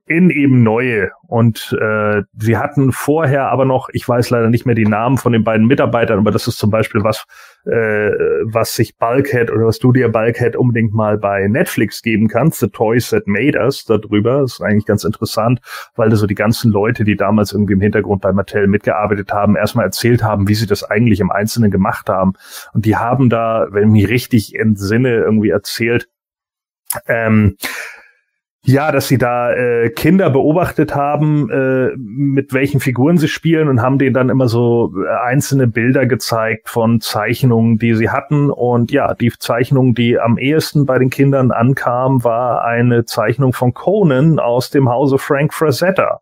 in eben neue. Und äh, sie hatten vorher aber noch, ich weiß leider nicht mehr die Namen von den beiden Mitarbeitern, aber das ist zum Beispiel was, äh, was sich Bulkhead oder was du dir Bulkhead unbedingt mal bei Netflix geben kannst, The Toys That Made Us darüber. Das ist eigentlich ganz interessant, weil da so die ganzen Leute, die damals irgendwie im Hintergrund bei Mattel mitgearbeitet haben, erstmal erzählt haben, wie sie das eigentlich im Einzelnen gemacht haben. Und die haben da, wenn ich mich richtig entsinne, irgendwie erzählt, ähm, ja, dass sie da äh, Kinder beobachtet haben, äh, mit welchen Figuren sie spielen und haben denen dann immer so äh, einzelne Bilder gezeigt von Zeichnungen, die sie hatten. Und ja, die Zeichnung, die am ehesten bei den Kindern ankam, war eine Zeichnung von Conan aus dem Hause Frank Frazetta.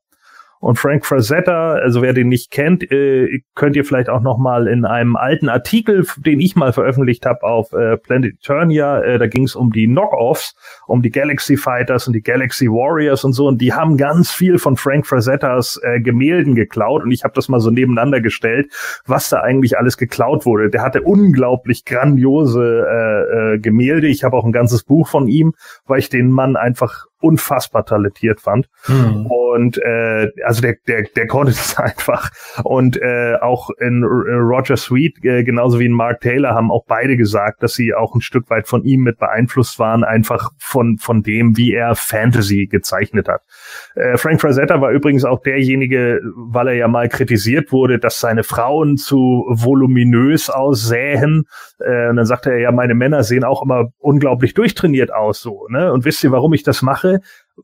Und Frank Frazetta, also wer den nicht kennt, äh, könnt ihr vielleicht auch noch mal in einem alten Artikel, den ich mal veröffentlicht habe auf äh, Planet Eternia, äh, da ging es um die Knockoffs, um die Galaxy Fighters und die Galaxy Warriors und so. Und die haben ganz viel von Frank Frazettas äh, Gemälden geklaut. Und ich habe das mal so nebeneinander gestellt, was da eigentlich alles geklaut wurde. Der hatte unglaublich grandiose äh, äh, Gemälde. Ich habe auch ein ganzes Buch von ihm, weil ich den Mann einfach unfassbar talentiert fand. Mhm. Und äh, also der, der, der konnte *laughs* das einfach. Und äh, auch in Roger Sweet, äh, genauso wie in Mark Taylor, haben auch beide gesagt, dass sie auch ein Stück weit von ihm mit beeinflusst waren, einfach von, von dem, wie er Fantasy gezeichnet hat. Äh, Frank Frazetta war übrigens auch derjenige, weil er ja mal kritisiert wurde, dass seine Frauen zu voluminös aussähen. Äh, und dann sagte er ja, meine Männer sehen auch immer unglaublich durchtrainiert aus so. Ne? Und wisst ihr, warum ich das mache?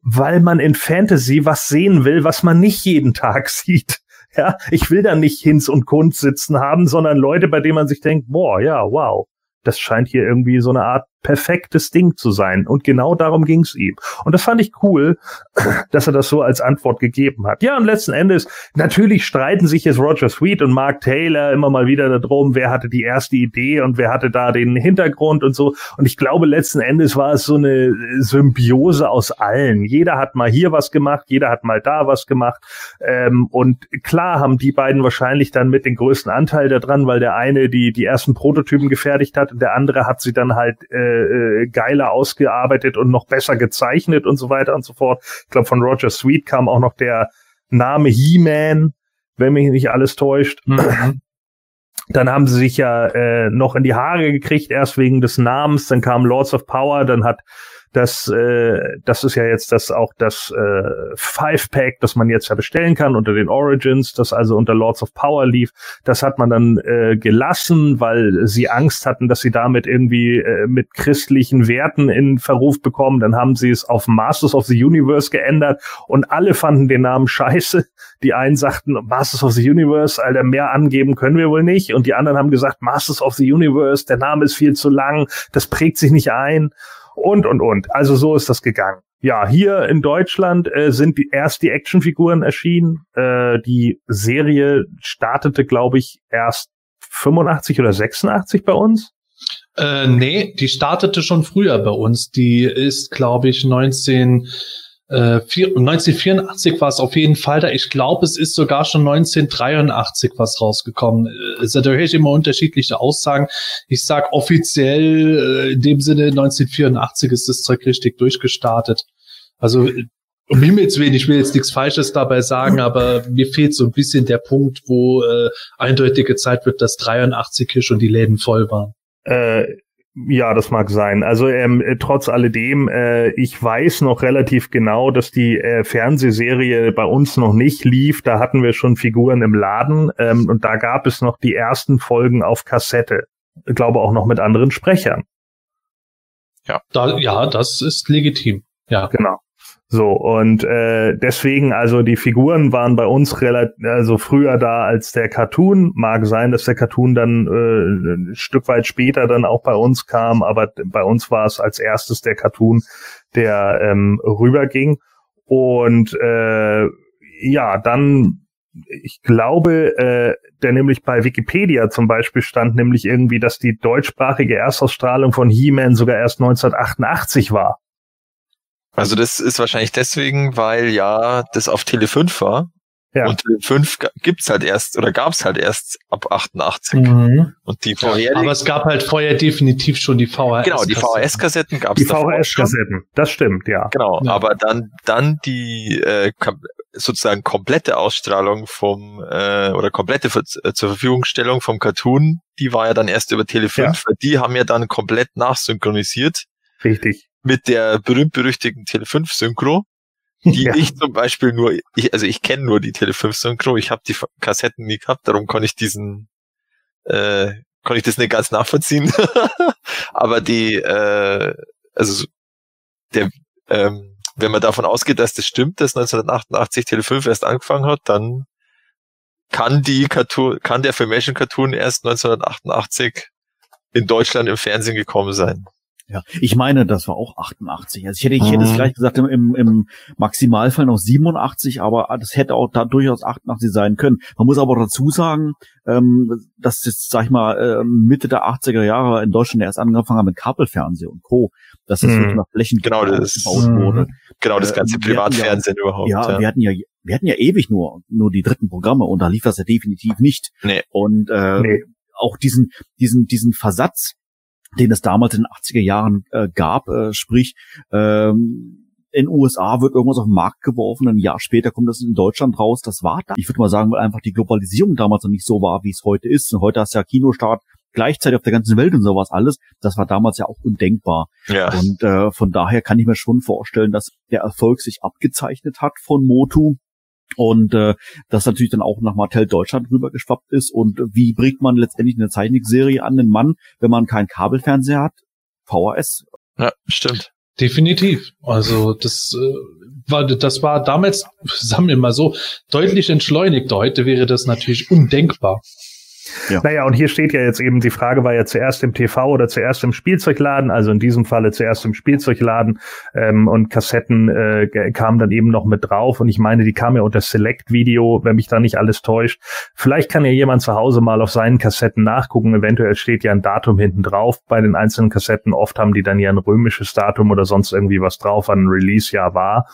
Weil man in Fantasy was sehen will, was man nicht jeden Tag *laughs* sieht. Ja, ich will da nicht Hinz und Kunz sitzen haben, sondern Leute, bei denen man sich denkt, boah, ja, wow, das scheint hier irgendwie so eine Art perfektes Ding zu sein. Und genau darum ging es ihm. Und das fand ich cool, *clears throat* dass er das so als Antwort gegeben hat. Ja, und letzten Endes, natürlich streiten sich jetzt Roger Sweet und Mark Taylor immer mal wieder darum, wer hatte die erste Idee und wer hatte da den Hintergrund und so. Und ich glaube, letzten Endes war es so eine Symbiose aus allen. Jeder hat mal hier was gemacht, jeder hat mal da was gemacht. Ähm, und klar haben die beiden wahrscheinlich dann mit den größten Anteil daran, weil der eine die, die ersten Prototypen gefertigt hat und der andere hat sie dann halt äh, äh, geiler ausgearbeitet und noch besser gezeichnet und so weiter und so fort. Ich glaube, von Roger Sweet kam auch noch der Name He-Man, wenn mich nicht alles täuscht. Mhm. Dann haben sie sich ja äh, noch in die Haare gekriegt, erst wegen des Namens, dann kam Lords of Power, dann hat das, äh, das ist ja jetzt das auch das äh, Five-Pack, das man jetzt ja bestellen kann unter den Origins, das also unter Lords of Power lief. Das hat man dann äh, gelassen, weil sie Angst hatten, dass sie damit irgendwie äh, mit christlichen Werten in Verruf bekommen. Dann haben sie es auf Masters of the Universe geändert und alle fanden den Namen scheiße. Die einen sagten, Masters of the Universe, Alter, mehr angeben können wir wohl nicht. Und die anderen haben gesagt, Masters of the Universe, der Name ist viel zu lang, das prägt sich nicht ein und, und, und. Also so ist das gegangen. Ja, hier in Deutschland äh, sind die, erst die Actionfiguren erschienen. Äh, die Serie startete, glaube ich, erst 85 oder 86 bei uns. Äh, nee, die startete schon früher bei uns. Die ist, glaube ich, 19 äh, 1984 war es auf jeden Fall da. Ich glaube, es ist sogar schon 1983 was rausgekommen. Äh, es sind natürlich immer unterschiedliche Aussagen. Ich sag offiziell äh, in dem Sinne 1984 ist das Zeug richtig durchgestartet. Also um Himmels Willen, ich will jetzt nichts Falsches dabei sagen, aber mir fehlt so ein bisschen der Punkt, wo äh, eindeutige Zeit wird, dass 83 hier schon die Läden voll waren. Äh, ja, das mag sein. Also ähm, äh, trotz alledem, äh, ich weiß noch relativ genau, dass die äh, Fernsehserie bei uns noch nicht lief. Da hatten wir schon Figuren im Laden ähm, und da gab es noch die ersten Folgen auf Kassette. Ich glaube auch noch mit anderen Sprechern. Ja, da, ja, das ist legitim. Ja, genau. So, und äh, deswegen, also die Figuren waren bei uns relativ, also früher da als der Cartoon. Mag sein, dass der Cartoon dann äh, ein Stück weit später dann auch bei uns kam, aber bei uns war es als erstes der Cartoon, der ähm, rüberging. Und äh, ja, dann ich glaube, äh, der nämlich bei Wikipedia zum Beispiel stand nämlich irgendwie, dass die deutschsprachige Erstausstrahlung von He-Man sogar erst 1988 war. Also das ist wahrscheinlich deswegen, weil ja das auf Tele 5 war. Ja. Und Tele 5 gibt's halt erst oder gab's halt erst ab 88. Mhm. Und die vorherigen. Aber es gab halt vorher definitiv schon die VHS. Genau, die VHS-Kassetten gab's Die VHS-Kassetten, das stimmt, ja. Genau, ja. aber dann dann die äh, sozusagen komplette Ausstrahlung vom äh, oder komplette äh, zur Verfügungstellung vom Cartoon, die war ja dann erst über Tele 5, ja. weil die haben ja dann komplett nachsynchronisiert. Richtig mit der berühmt-berüchtigten Tele5-Synchro, die *laughs* ja. ich zum Beispiel nur, ich, also ich kenne nur die Tele5-Synchro, ich habe die Kassetten nie gehabt, darum kann ich diesen, äh, kann ich das nicht ganz nachvollziehen. *laughs* Aber die, äh, also der, ähm, wenn man davon ausgeht, dass das stimmt, dass 1988 Tele5 erst angefangen hat, dann kann die Cartoon, kann der Filmation Cartoon erst 1988 in Deutschland im Fernsehen gekommen sein. Ja, ich meine, das war auch 88. Also ich hätte, ich hätte es mhm. gleich gesagt, im, im Maximalfall noch 87, aber das hätte auch da durchaus 88 sein können. Man muss aber dazu sagen, ähm, dass jetzt, sag ich mal, äh, Mitte der 80er Jahre in Deutschland erst angefangen haben mit Kabelfernsehen und Co., dass das mhm. wirklich nach Flächen genau, das, wurde. Genau, das ganze äh, Privatfernsehen ja, überhaupt. Ja, ja, wir hatten ja wir hatten ja ewig nur nur die dritten Programme und da lief das ja definitiv nicht. Nee. Und äh, nee. auch diesen diesen diesen Versatz den es damals in den 80er Jahren äh, gab, äh, sprich ähm, in USA wird irgendwas auf den Markt geworfen, ein Jahr später kommt das in Deutschland raus. Das war da. Ich würde mal sagen, weil einfach die Globalisierung damals noch nicht so war, wie es heute ist. Und heute hast du ja Kinostart gleichzeitig auf der ganzen Welt und sowas alles. Das war damals ja auch undenkbar. Ja. Und äh, von daher kann ich mir schon vorstellen, dass der Erfolg sich abgezeichnet hat von Motu und äh, das natürlich dann auch nach Martell Deutschland rübergeschwappt ist. Und wie bringt man letztendlich eine Zeichentrickserie an den Mann, wenn man keinen Kabelfernseher hat? VHS. Ja, stimmt. Definitiv. Also das äh, war das war damals, *laughs* sagen wir mal so, deutlich entschleunigt. Heute wäre das natürlich undenkbar. Ja. Naja, und hier steht ja jetzt eben, die Frage war ja zuerst im TV oder zuerst im Spielzeugladen, also in diesem Falle zuerst im Spielzeugladen ähm, und Kassetten äh, kamen dann eben noch mit drauf und ich meine, die kam ja unter Select-Video, wenn mich da nicht alles täuscht. Vielleicht kann ja jemand zu Hause mal auf seinen Kassetten nachgucken, eventuell steht ja ein Datum hinten drauf bei den einzelnen Kassetten, oft haben die dann ja ein römisches Datum oder sonst irgendwie was drauf, ein Release-Jahr war.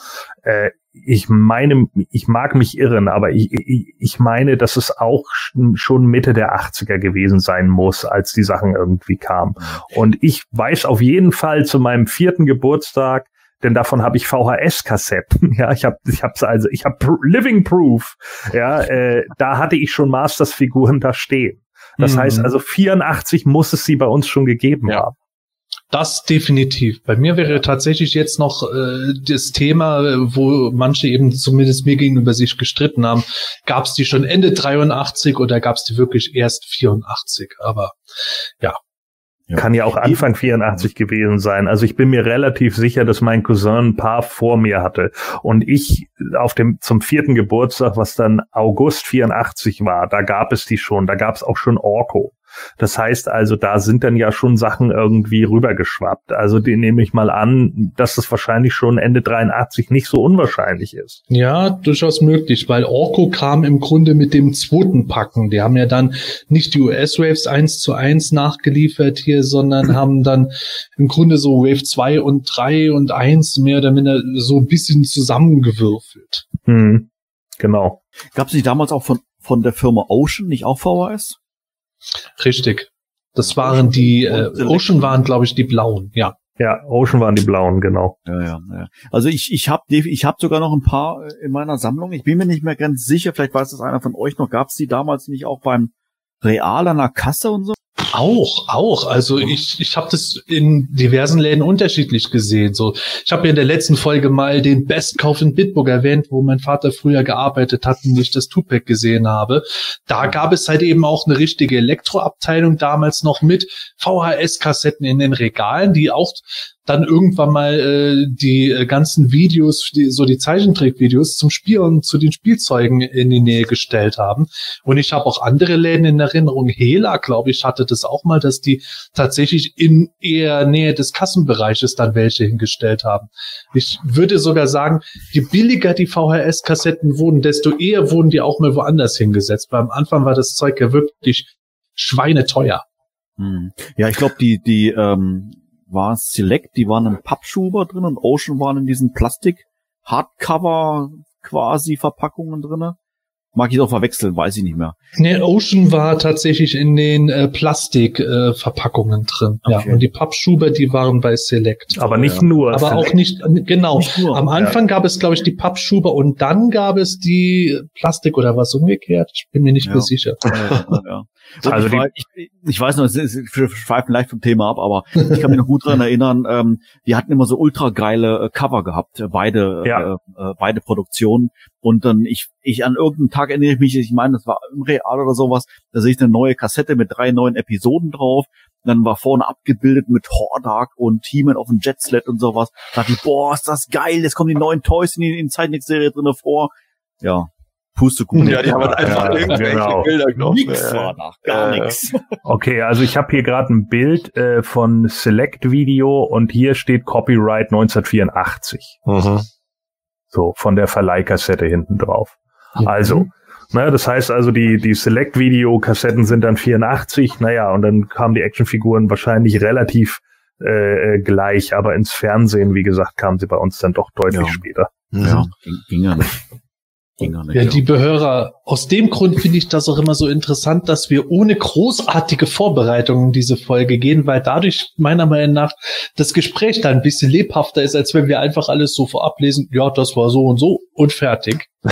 Äh, ich meine, ich mag mich irren, aber ich, ich, ich meine, dass es auch schon Mitte der 80er gewesen sein muss, als die Sachen irgendwie kamen. Und ich weiß auf jeden Fall zu meinem vierten Geburtstag, denn davon habe ich VHS-Kassetten. *laughs* Ja, ich habe, ich habe also, ich habe Living Proof. Ja, äh, da hatte ich schon Masters-Figuren da stehen. Das mhm. heißt also 84 muss es sie bei uns schon gegeben ja. haben. Das definitiv. Bei mir wäre tatsächlich jetzt noch äh, das Thema, wo manche eben zumindest mir gegenüber sich gestritten haben. Gab es die schon Ende 83 oder gab es die wirklich erst 84? Aber ja. ja. Kann ja auch Anfang 84 gewesen sein. Also ich bin mir relativ sicher, dass mein Cousin ein paar vor mir hatte. Und ich auf dem zum vierten Geburtstag, was dann August 84 war, da gab es die schon. Da gab es auch schon Orko. Das heißt also, da sind dann ja schon Sachen irgendwie rübergeschwappt. Also den nehme ich mal an, dass das wahrscheinlich schon Ende 83 nicht so unwahrscheinlich ist. Ja, durchaus möglich, weil Orko kam im Grunde mit dem zweiten Packen. Die haben ja dann nicht die US-Waves eins zu eins nachgeliefert hier, sondern *clears throat* haben dann im Grunde so Wave 2 und 3 und 1 mehr oder minder so ein bisschen zusammengewürfelt. Hm, genau. Gab es nicht damals auch von, von der Firma Ocean nicht auch VHS? Richtig. Das waren die, äh, Ocean waren, glaube ich, die blauen, ja. Ja, Ocean waren die blauen, genau. Ja, ja, ja. Also ich, ich habe ich hab sogar noch ein paar in meiner Sammlung. Ich bin mir nicht mehr ganz sicher, vielleicht weiß das einer von euch noch, gab es die damals nicht auch beim Real an der Kasse und so? Auch, auch. Also ich, ich habe das in diversen Läden unterschiedlich gesehen. So, ich habe ja in der letzten Folge mal den Bestkauf in Bitburg erwähnt, wo mein Vater früher gearbeitet hat und ich das Tupac gesehen habe. Da gab es halt eben auch eine richtige Elektroabteilung damals noch mit VHS-Kassetten in den Regalen, die auch dann irgendwann mal äh, die äh, ganzen Videos, die, so die Zeichentrickvideos zum Spielen zu den Spielzeugen in die Nähe gestellt haben. Und ich habe auch andere Läden in Erinnerung. Hela, glaube ich, hatte das auch mal, dass die tatsächlich in eher Nähe des Kassenbereiches dann welche hingestellt haben. Ich würde sogar sagen, je billiger die VHS-Kassetten wurden, desto eher wurden die auch mal woanders hingesetzt. Weil am Anfang war das Zeug ja wirklich schweineteuer. Hm. Ja, ich glaube, die, die, ähm, war Select, die waren im Pappschuber drin und Ocean waren in diesen Plastik Hardcover quasi Verpackungen drinne. Mag ich auch verwechseln, weiß ich nicht mehr. Nee, Ocean war tatsächlich in den äh, Plastikverpackungen äh, drin. Okay. Ja, und die Pappschuber, die waren bei Select. Aber nicht ja. nur. Aber Select. auch nicht, genau. Nicht nur, Am Anfang ja. gab es, glaube ich, die Pappschuber und dann gab es die Plastik oder was umgekehrt. Ich bin mir nicht mehr sicher. Ja, *laughs* also ich, ich, ich, weiß noch, wir schweifen leicht vom Thema ab, aber ich kann mich noch gut daran *laughs* erinnern, ähm, die hatten immer so ultra geile äh, Cover gehabt, äh, beide, ja. äh, äh, beide Produktionen. Und dann ich, ich an irgendeinem Tag erinnere ich mich, ich meine, das war im Real oder sowas, da sehe ich eine neue Kassette mit drei neuen Episoden drauf. Dann war vorne abgebildet mit Hordak und He-Man auf dem Jetsled und sowas. Da dachte ich, boah, ist das geil, jetzt kommen die neuen Toys in die, in die Zeichentrickserie drinne vor. Ja, Pustekuchen. Ja, die haben halt einfach ja, irgendwelche genau. Bilder genommen. Nix war da, gar äh, nix. *laughs* Okay, also ich habe hier gerade ein Bild äh, von Select Video und hier steht Copyright 1984. Mhm. So, von der Verleihkassette hinten drauf. Mhm. Also, naja, das heißt also, die, die Select-Video-Kassetten sind dann 84, naja, und dann kamen die Actionfiguren wahrscheinlich relativ äh, äh, gleich, aber ins Fernsehen, wie gesagt, kamen sie bei uns dann doch deutlich ja. später. Ja, ging, ging ja nicht. Ja, liebe Hörer, aus dem Grund finde ich das auch immer so interessant, dass wir ohne großartige Vorbereitungen diese Folge gehen, weil dadurch meiner Meinung nach das Gespräch da ein bisschen lebhafter ist, als wenn wir einfach alles so vorab lesen, ja, das war so und so und fertig. *laughs*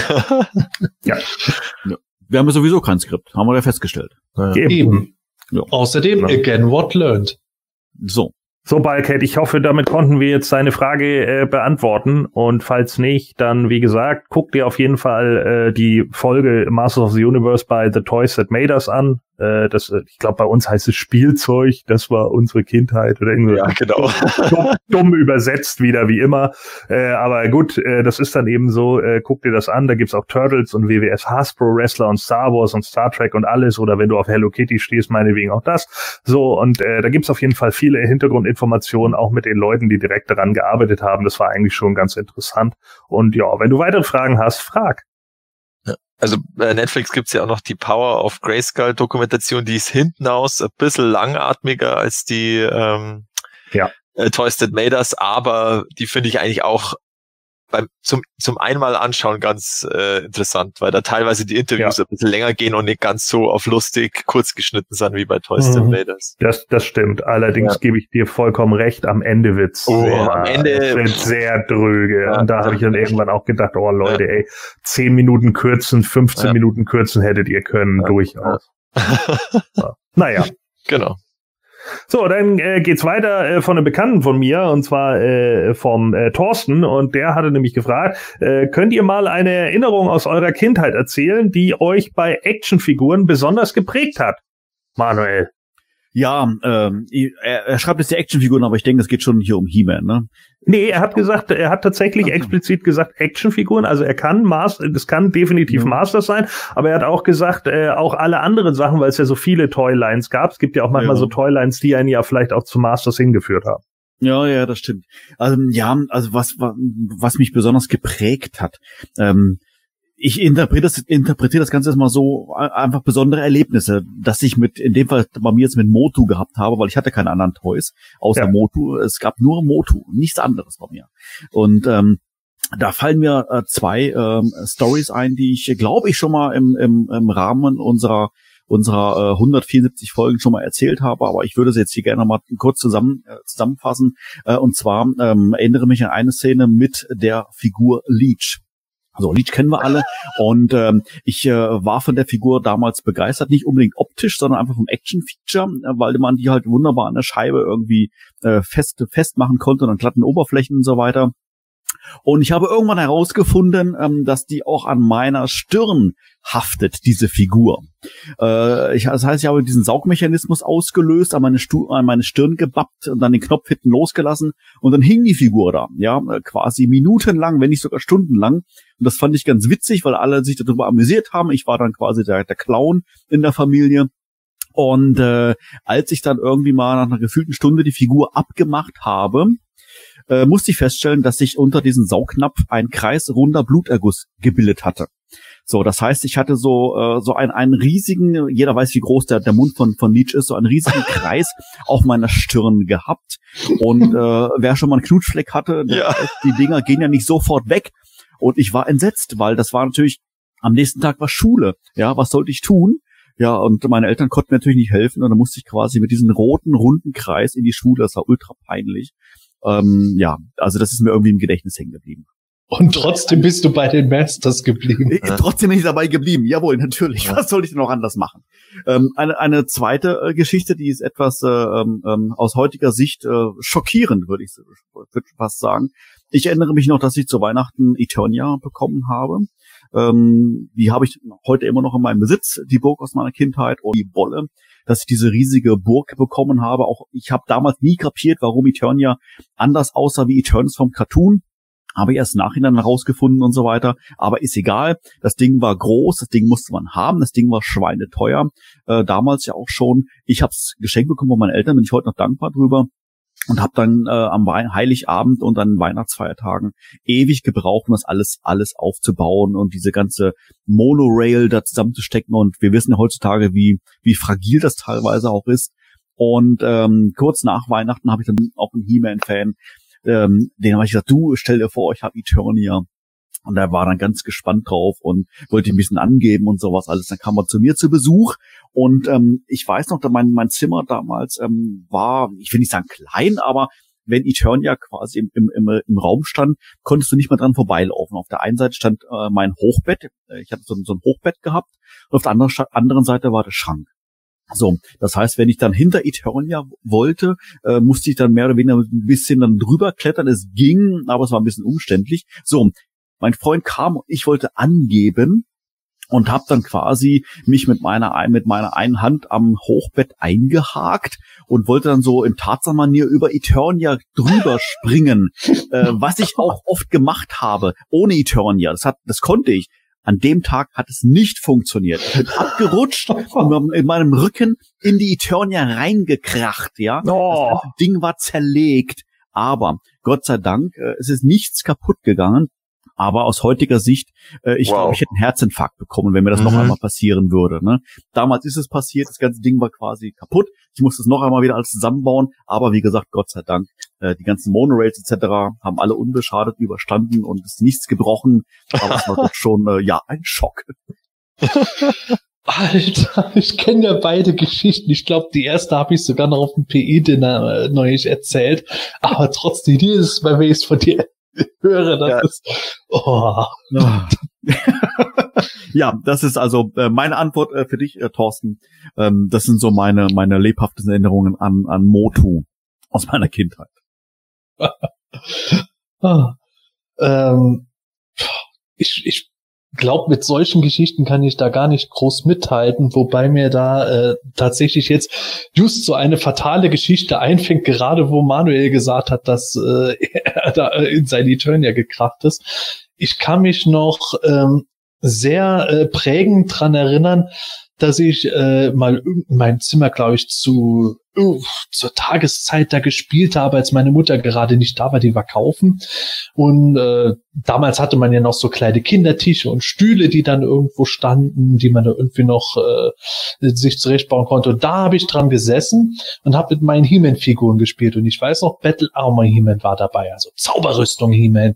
ja. Wir haben ja sowieso kein Skript, haben wir ja festgestellt. Ja. Eben. Ja. Außerdem, ja. again, what learned. So. So, Balket, ich hoffe, damit konnten wir jetzt deine Frage äh, beantworten. Und falls nicht, dann, wie gesagt, guck dir auf jeden Fall äh, die Folge Masters of the Universe bei The Toys That Made Us an. Äh, das, äh, ich glaube, bei uns heißt es Spielzeug. Das war unsere Kindheit oder irgendwie Ja, genau. dumm, dumm übersetzt wieder wie immer. Äh, aber gut, äh, das ist dann eben so. Äh, guck dir das an. Da gibt's auch Turtles und WWS Hasbro Wrestler und Star Wars und Star Trek und alles. Oder wenn du auf Hello Kitty stehst, meinetwegen auch das. So und äh, da gibt's auf jeden Fall viele Hintergrundinformationen auch mit den Leuten, die direkt daran gearbeitet haben. Das war eigentlich schon ganz interessant. Und ja, wenn du weitere Fragen hast, frag. Also bei Netflix gibt's ja auch noch die Power of Grayskull Dokumentation, die ist hinten aus ein bisschen langatmiger als die ähm, Ja. äh, Toys That Made Us, aber die finde ich eigentlich auch beim, zum, zum einmal anschauen ganz äh, interessant, weil da teilweise die Interviews ein bisschen länger gehen und nicht ganz so auf lustig kurz geschnitten sind wie bei Toys That Mhm. Made Us. Das, das stimmt. Allerdings Ja. gebe ich dir vollkommen recht. Am Ende wird's Oh, sehr, am Ende- sehr dröge. Ja, und da habe ich dann ja. irgendwann auch gedacht, oh Leute, ey, 10 Minuten kürzen, 15 Ja. Minuten kürzen hättet ihr können, Ja. durchaus. Ja. Naja. *laughs* Genau. So, dann äh, geht's weiter äh, von einem Bekannten von mir, und zwar äh, vom äh, Thorsten. Und der hatte nämlich gefragt, äh, könnt ihr mal eine Erinnerung aus eurer Kindheit erzählen, die euch bei Actionfiguren besonders geprägt hat? Manuel. Ja, ähm, er, er schreibt jetzt die Actionfiguren, aber ich denke, es geht schon hier um He-Man, ne? Nee, er hat gesagt, er hat tatsächlich Okay. explizit gesagt Actionfiguren. Also er kann Master, das kann definitiv Ja. Masters sein, aber er hat auch gesagt, äh, auch alle anderen Sachen, weil es ja so viele Toylines gab. Es gibt ja auch manchmal Ja. so Toylines, die einen ja vielleicht auch zu Masters hingeführt haben. Ja, ja, das stimmt. Also ja, also was wa- was mich besonders geprägt hat. Ähm, ich interpretiere das, interpretiere das Ganze jetzt mal so einfach besondere Erlebnisse, dass ich mit in dem Fall bei mir jetzt mit Motu gehabt habe, weil ich hatte keine anderen Toys außer Ja. Motu. Es gab nur Motu, nichts anderes bei mir. Und ähm, da fallen mir äh, zwei ähm, Stories ein, die ich glaube ich schon mal im, im, im Rahmen unserer unserer äh, 174 Folgen schon mal erzählt habe, aber ich würde sie jetzt hier gerne mal kurz zusammen äh, zusammenfassen. Äh, und zwar ähm, erinnere mich an eine Szene mit der Figur Leech. Also Leech kennen wir alle und ähm, ich äh, war von der Figur damals begeistert, nicht unbedingt optisch, sondern einfach vom Action-Feature, äh, weil man die halt wunderbar an der Scheibe irgendwie äh, fest festmachen konnte und an glatten Oberflächen und so weiter. Und ich habe irgendwann herausgefunden, ähm, dass die auch an meiner Stirn haftet, diese Figur. Äh, ich, das heißt, ich habe diesen Saugmechanismus ausgelöst, an meine, Stu an meine Stirn gebappt und dann den Knopf hinten losgelassen und dann hing die Figur da, ja, quasi minutenlang, wenn nicht sogar stundenlang. Und das fand ich ganz witzig, weil alle sich darüber amüsiert haben. Ich war dann quasi der, der Clown in der Familie. Und äh, als ich dann irgendwie mal nach einer gefühlten Stunde die Figur abgemacht habe, äh, musste ich feststellen, dass sich unter diesem Saugnapf ein kreisrunder Bluterguss gebildet hatte. So, das heißt, ich hatte so äh, so einen, einen riesigen, jeder weiß, wie groß der, der Mund von von Nietzsche ist, so einen riesigen *laughs* Kreis auf meiner Stirn gehabt. Und äh, wer schon mal einen Knutschfleck hatte, der Ja. die Dinger gehen ja nicht sofort weg. Und ich war entsetzt, weil das war natürlich am nächsten Tag war Schule. Ja, was sollte ich tun? Ja, und meine Eltern konnten mir natürlich nicht helfen und dann musste ich quasi mit diesem roten, runden Kreis in die Schule. Das war ultra peinlich. Ähm, ja, also das ist mir irgendwie im Gedächtnis hängen geblieben. Und trotzdem bist du bei den Masters geblieben. Trotzdem bin ich dabei geblieben. Jawohl, natürlich. Was soll ich denn noch anders machen? Ähm, eine, eine zweite äh, Geschichte, die ist etwas äh, ähm, ähm, aus heutiger Sicht äh, schockierend, würde ich, würd fast sagen. Ich erinnere mich noch, dass ich zu Weihnachten Eternia bekommen habe. Ähm, die habe ich heute immer noch in meinem Besitz, die Burg aus meiner Kindheit und die Wolle, dass ich diese riesige Burg bekommen habe. Auch ich habe damals nie kapiert, warum Eternia anders aussah wie Eterns vom Cartoon. Habe ich erst Nachhinein herausgefunden und so weiter. Aber ist egal. Das Ding war groß, das Ding musste man haben, das Ding war schweineteuer. Äh, damals ja auch schon. Ich habe es geschenkt bekommen von meinen Eltern, bin ich heute noch dankbar drüber. Und habe dann äh, am Heiligabend und an Weihnachtsfeiertagen ewig gebraucht, um das alles alles aufzubauen und diese ganze Monorail da zusammenzustecken. Und wir wissen ja heutzutage, wie wie fragil das teilweise auch ist. Und ähm, kurz nach Weihnachten habe ich dann auch einen He-Man-Fan, ähm, den habe ich gesagt, du stell dir vor, ich habe Eternia. Und er war dann ganz gespannt drauf und wollte ein bisschen angeben und sowas alles. Dann kam er zu mir zu Besuch und ähm, ich weiß noch, mein, mein Zimmer damals ähm, war, ich will nicht sagen klein, aber wenn Eternia quasi im, im, im, im Raum stand, konntest du nicht mehr dran vorbeilaufen. Auf der einen Seite stand äh, mein Hochbett, äh, ich hatte so, ein- so ein Hochbett gehabt, und auf der anderen, anderen Seite war der Schrank. So, das heißt, wenn ich dann hinter Eternia wollte, äh, musste ich dann mehr oder weniger ein bisschen dann drüber klettern. Es ging, aber es war ein bisschen umständlich. So, mein Freund kam und ich wollte angeben und habe dann quasi mich mit meiner mit meiner einen Hand am Hochbett eingehakt und wollte dann so in Tarzan-Manier über Eternia drüber *laughs* springen, äh, was ich auch oft gemacht habe ohne Eternia. Das hat, das konnte ich. An dem Tag hat es nicht funktioniert. Ich bin *laughs* abgerutscht und in meinem Rücken in die Eternia reingekracht, ja. Oh. Das Ding war zerlegt. Aber Gott sei Dank, äh, es ist nichts kaputt gegangen. Aber aus heutiger Sicht, äh, ich Wow. glaube, ich hätte einen Herzinfarkt bekommen, wenn mir das noch Mhm. einmal passieren würde. Ne? Damals ist es passiert, das ganze Ding war quasi kaputt. Ich musste es noch einmal wieder alles zusammenbauen. Aber wie gesagt, Gott sei Dank, äh, die ganzen Monorails etc. haben alle unbeschadet überstanden und es ist nichts gebrochen. Aber es war doch schon, äh, ja, ein Schock. Alter, ich kenne ja beide Geschichten. Ich glaube, die erste habe ich sogar noch auf dem PI-Dinner äh, neulich erzählt. Aber trotzdem, dieses Mal, wenn ich es von dir höre, das Ja. ist. Oh. ja, das ist also äh, meine Antwort äh, für dich, äh, Thorsten. Ähm, das sind so meine meine lebhaftesten Erinnerungen an an Motu aus meiner Kindheit. *laughs* Ah. Ähm, ich ich glaube, mit solchen Geschichten kann ich da gar nicht groß mithalten, wobei mir da äh, tatsächlich jetzt just so eine fatale Geschichte einfängt, gerade wo Manuel gesagt hat, dass äh, *laughs* er da in sein Eternia gekracht ist. Ich kann mich noch ähm, sehr äh, prägend dran erinnern, dass ich äh, mal in meinem Zimmer, glaube ich, zu uh, zur Tageszeit da gespielt habe, als meine Mutter gerade nicht da war, die war kaufen. Und äh, damals hatte man ja noch so kleine Kindertische und Stühle, die dann irgendwo standen, die man da irgendwie noch äh, sich zurechtbauen konnte. Und da habe ich dran gesessen und habe mit meinen He-Man-Figuren gespielt. Und ich weiß noch, Battle Armor He-Man war dabei, also Zauberrüstung He-Man.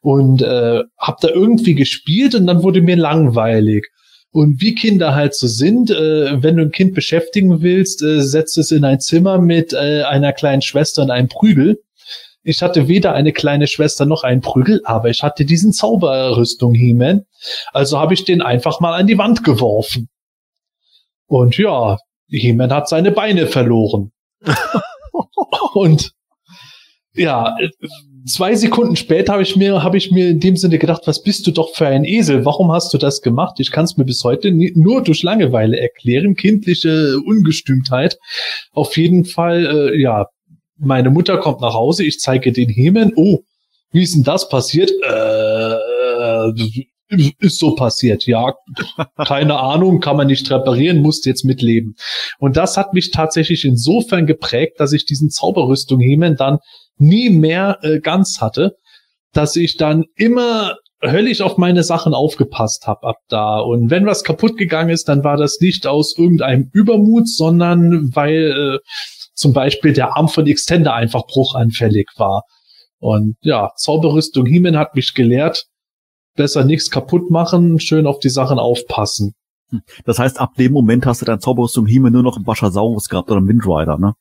Und äh, habe da irgendwie gespielt und dann wurde mir langweilig. Und wie Kinder halt so sind, äh, wenn du ein Kind beschäftigen willst, äh, setzt es in ein Zimmer mit äh, einer kleinen Schwester und einem Prügel. Ich hatte weder eine kleine Schwester noch einen Prügel, aber ich hatte diesen Zauberrüstung He-Man. Also habe ich den einfach mal an die Wand geworfen. Und ja, He-Man hat seine Beine verloren. *laughs* und ja, zwei Sekunden später habe ich mir habe ich mir in dem Sinne gedacht, was bist du doch für ein Esel? Warum hast du das gemacht? Ich kann es mir bis heute nie, nur durch Langeweile erklären, kindliche Ungestümtheit. Auf jeden Fall, äh, ja, meine Mutter kommt nach Hause, ich zeige den Hemen. Oh, wie ist denn das passiert? Äh, ist so passiert, ja. Keine Ahnung, kann man nicht reparieren, musst jetzt mitleben. Und das hat mich tatsächlich insofern geprägt, dass ich diesen Zauberrüstung Hemen dann nie mehr äh, ganz hatte, dass ich dann immer höllisch auf meine Sachen aufgepasst habe ab da. Und wenn was kaputt gegangen ist, dann war das nicht aus irgendeinem Übermut, sondern weil äh, zum Beispiel der Arm von Extender einfach bruchanfällig war. Und ja, Zauberrüstung He-Man hat mich gelehrt, besser nichts kaputt machen, schön auf die Sachen aufpassen. Das heißt, ab dem Moment hast du dein Zauberrüstung Hime nur noch im Baschasaurus gehabt oder im Windrider, ne?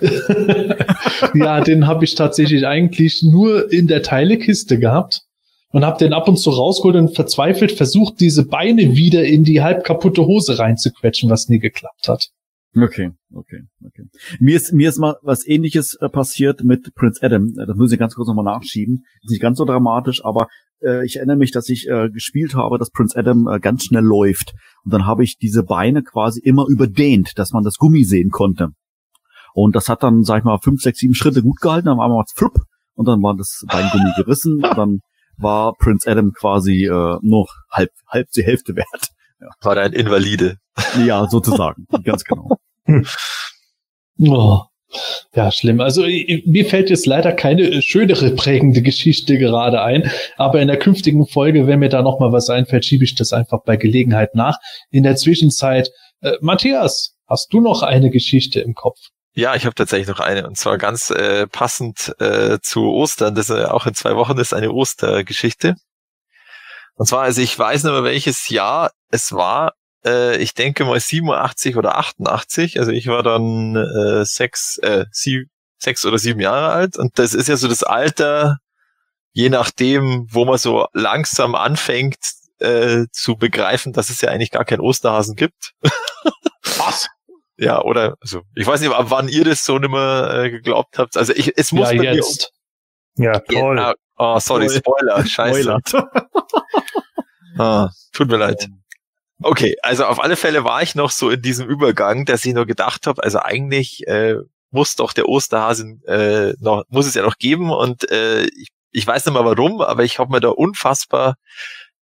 *laughs* ja, den habe ich tatsächlich eigentlich nur in der Teilekiste gehabt und habe den ab und zu rausgeholt und verzweifelt versucht, diese Beine wieder in die halb kaputte Hose reinzuquetschen, was nie geklappt hat. Okay, okay, okay. Mir ist, mir ist mal was ähnliches äh, passiert mit Prince Adam. Äh, Das muss ich ganz kurz nochmal nachschieben. Ist nicht ganz so dramatisch, aber äh, ich erinnere mich, dass ich äh, gespielt habe, dass Prince Adam äh, ganz schnell läuft. Und dann habe ich diese Beine quasi immer überdehnt, dass man das Gummi sehen konnte. Und das hat dann, sag ich mal, fünf, sechs, sieben Schritte gut gehalten, dann war mal flupp und dann war das Beingummi *laughs* gerissen und dann war Prince Adam quasi äh, nur halb, halb die Hälfte wert. *laughs* War er ein Invalide. Ja, sozusagen. *laughs* ganz genau. Oh. Ja, schlimm. Also mir fällt jetzt leider keine äh, schönere prägende Geschichte gerade ein, aber in der künftigen Folge, wenn mir da noch mal was einfällt, schiebe ich das einfach bei Gelegenheit nach. In der Zwischenzeit, äh, Matthias, hast du noch eine Geschichte im Kopf? Ja, ich habe tatsächlich noch eine und zwar ganz äh, passend äh, zu Ostern. Das ist äh, auch in zwei Wochen ist eine Ostergeschichte. Und zwar, also ich weiß nicht mehr welches Jahr es war. Äh, ich denke mal 87 oder 88. Also ich war dann äh, sechs, äh, sieb, sechs oder sieben Jahre alt und das ist ja so das Alter, je nachdem, wo man so langsam anfängt äh, zu begreifen, dass es ja eigentlich gar keinen Osterhasen gibt. Was? Ja, oder also ich weiß nicht, ab wann ihr das so nimmer äh, geglaubt habt. Also ich, es muss ja, bei mir jetzt. Ja, toll. Ja, oh, sorry, Toll. Spoiler, *laughs* scheiße. Spoilert. *laughs* Ah, tut mir leid. Okay, also auf alle Fälle war ich noch so in diesem Übergang, dass ich nur gedacht habe, also eigentlich äh, muss doch der Osterhasen äh, noch, muss es ja noch geben und äh, ich, ich weiß nicht mal warum, aber ich habe mir da unfassbar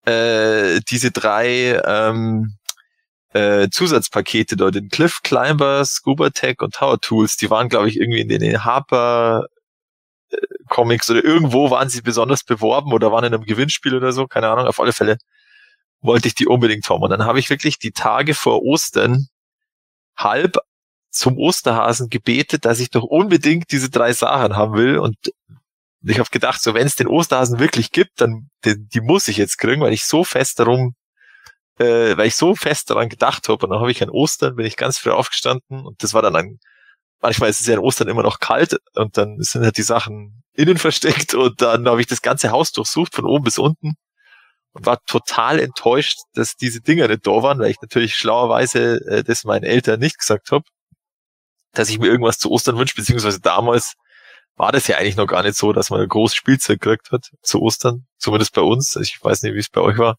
äh, diese drei ähm, äh, Zusatzpakete dort, den Cliff Climber, Scuba Tech und Tower Tools, die waren, glaube ich, irgendwie in den Harper äh, Comics oder irgendwo waren sie besonders beworben oder waren in einem Gewinnspiel oder so, keine Ahnung, auf alle Fälle wollte ich die unbedingt haben. Und dann habe ich wirklich die Tage vor Ostern halb zum Osterhasen gebetet, dass ich doch unbedingt diese drei Sachen haben will. Und ich habe gedacht, so wenn es den Osterhasen wirklich gibt, dann die, die, muss ich jetzt kriegen, weil ich so fest darum, äh, weil ich so fest daran gedacht habe. Und dann habe ich an Ostern, bin ich ganz früh aufgestanden und das war dann ein, manchmal ist es ja in Ostern immer noch kalt und dann sind halt die Sachen innen *laughs* versteckt und dann habe ich das ganze Haus durchsucht von oben bis unten und war total enttäuscht, dass diese Dinger nicht da waren, weil ich natürlich schlauerweise äh, das meinen Eltern nicht gesagt habe, dass ich mir irgendwas zu Ostern wünsche, beziehungsweise damals war das ja eigentlich noch gar nicht so, dass man ein großes Spielzeug gekriegt hat zu Ostern, zumindest bei uns. Ich weiß nicht, wie es bei euch war.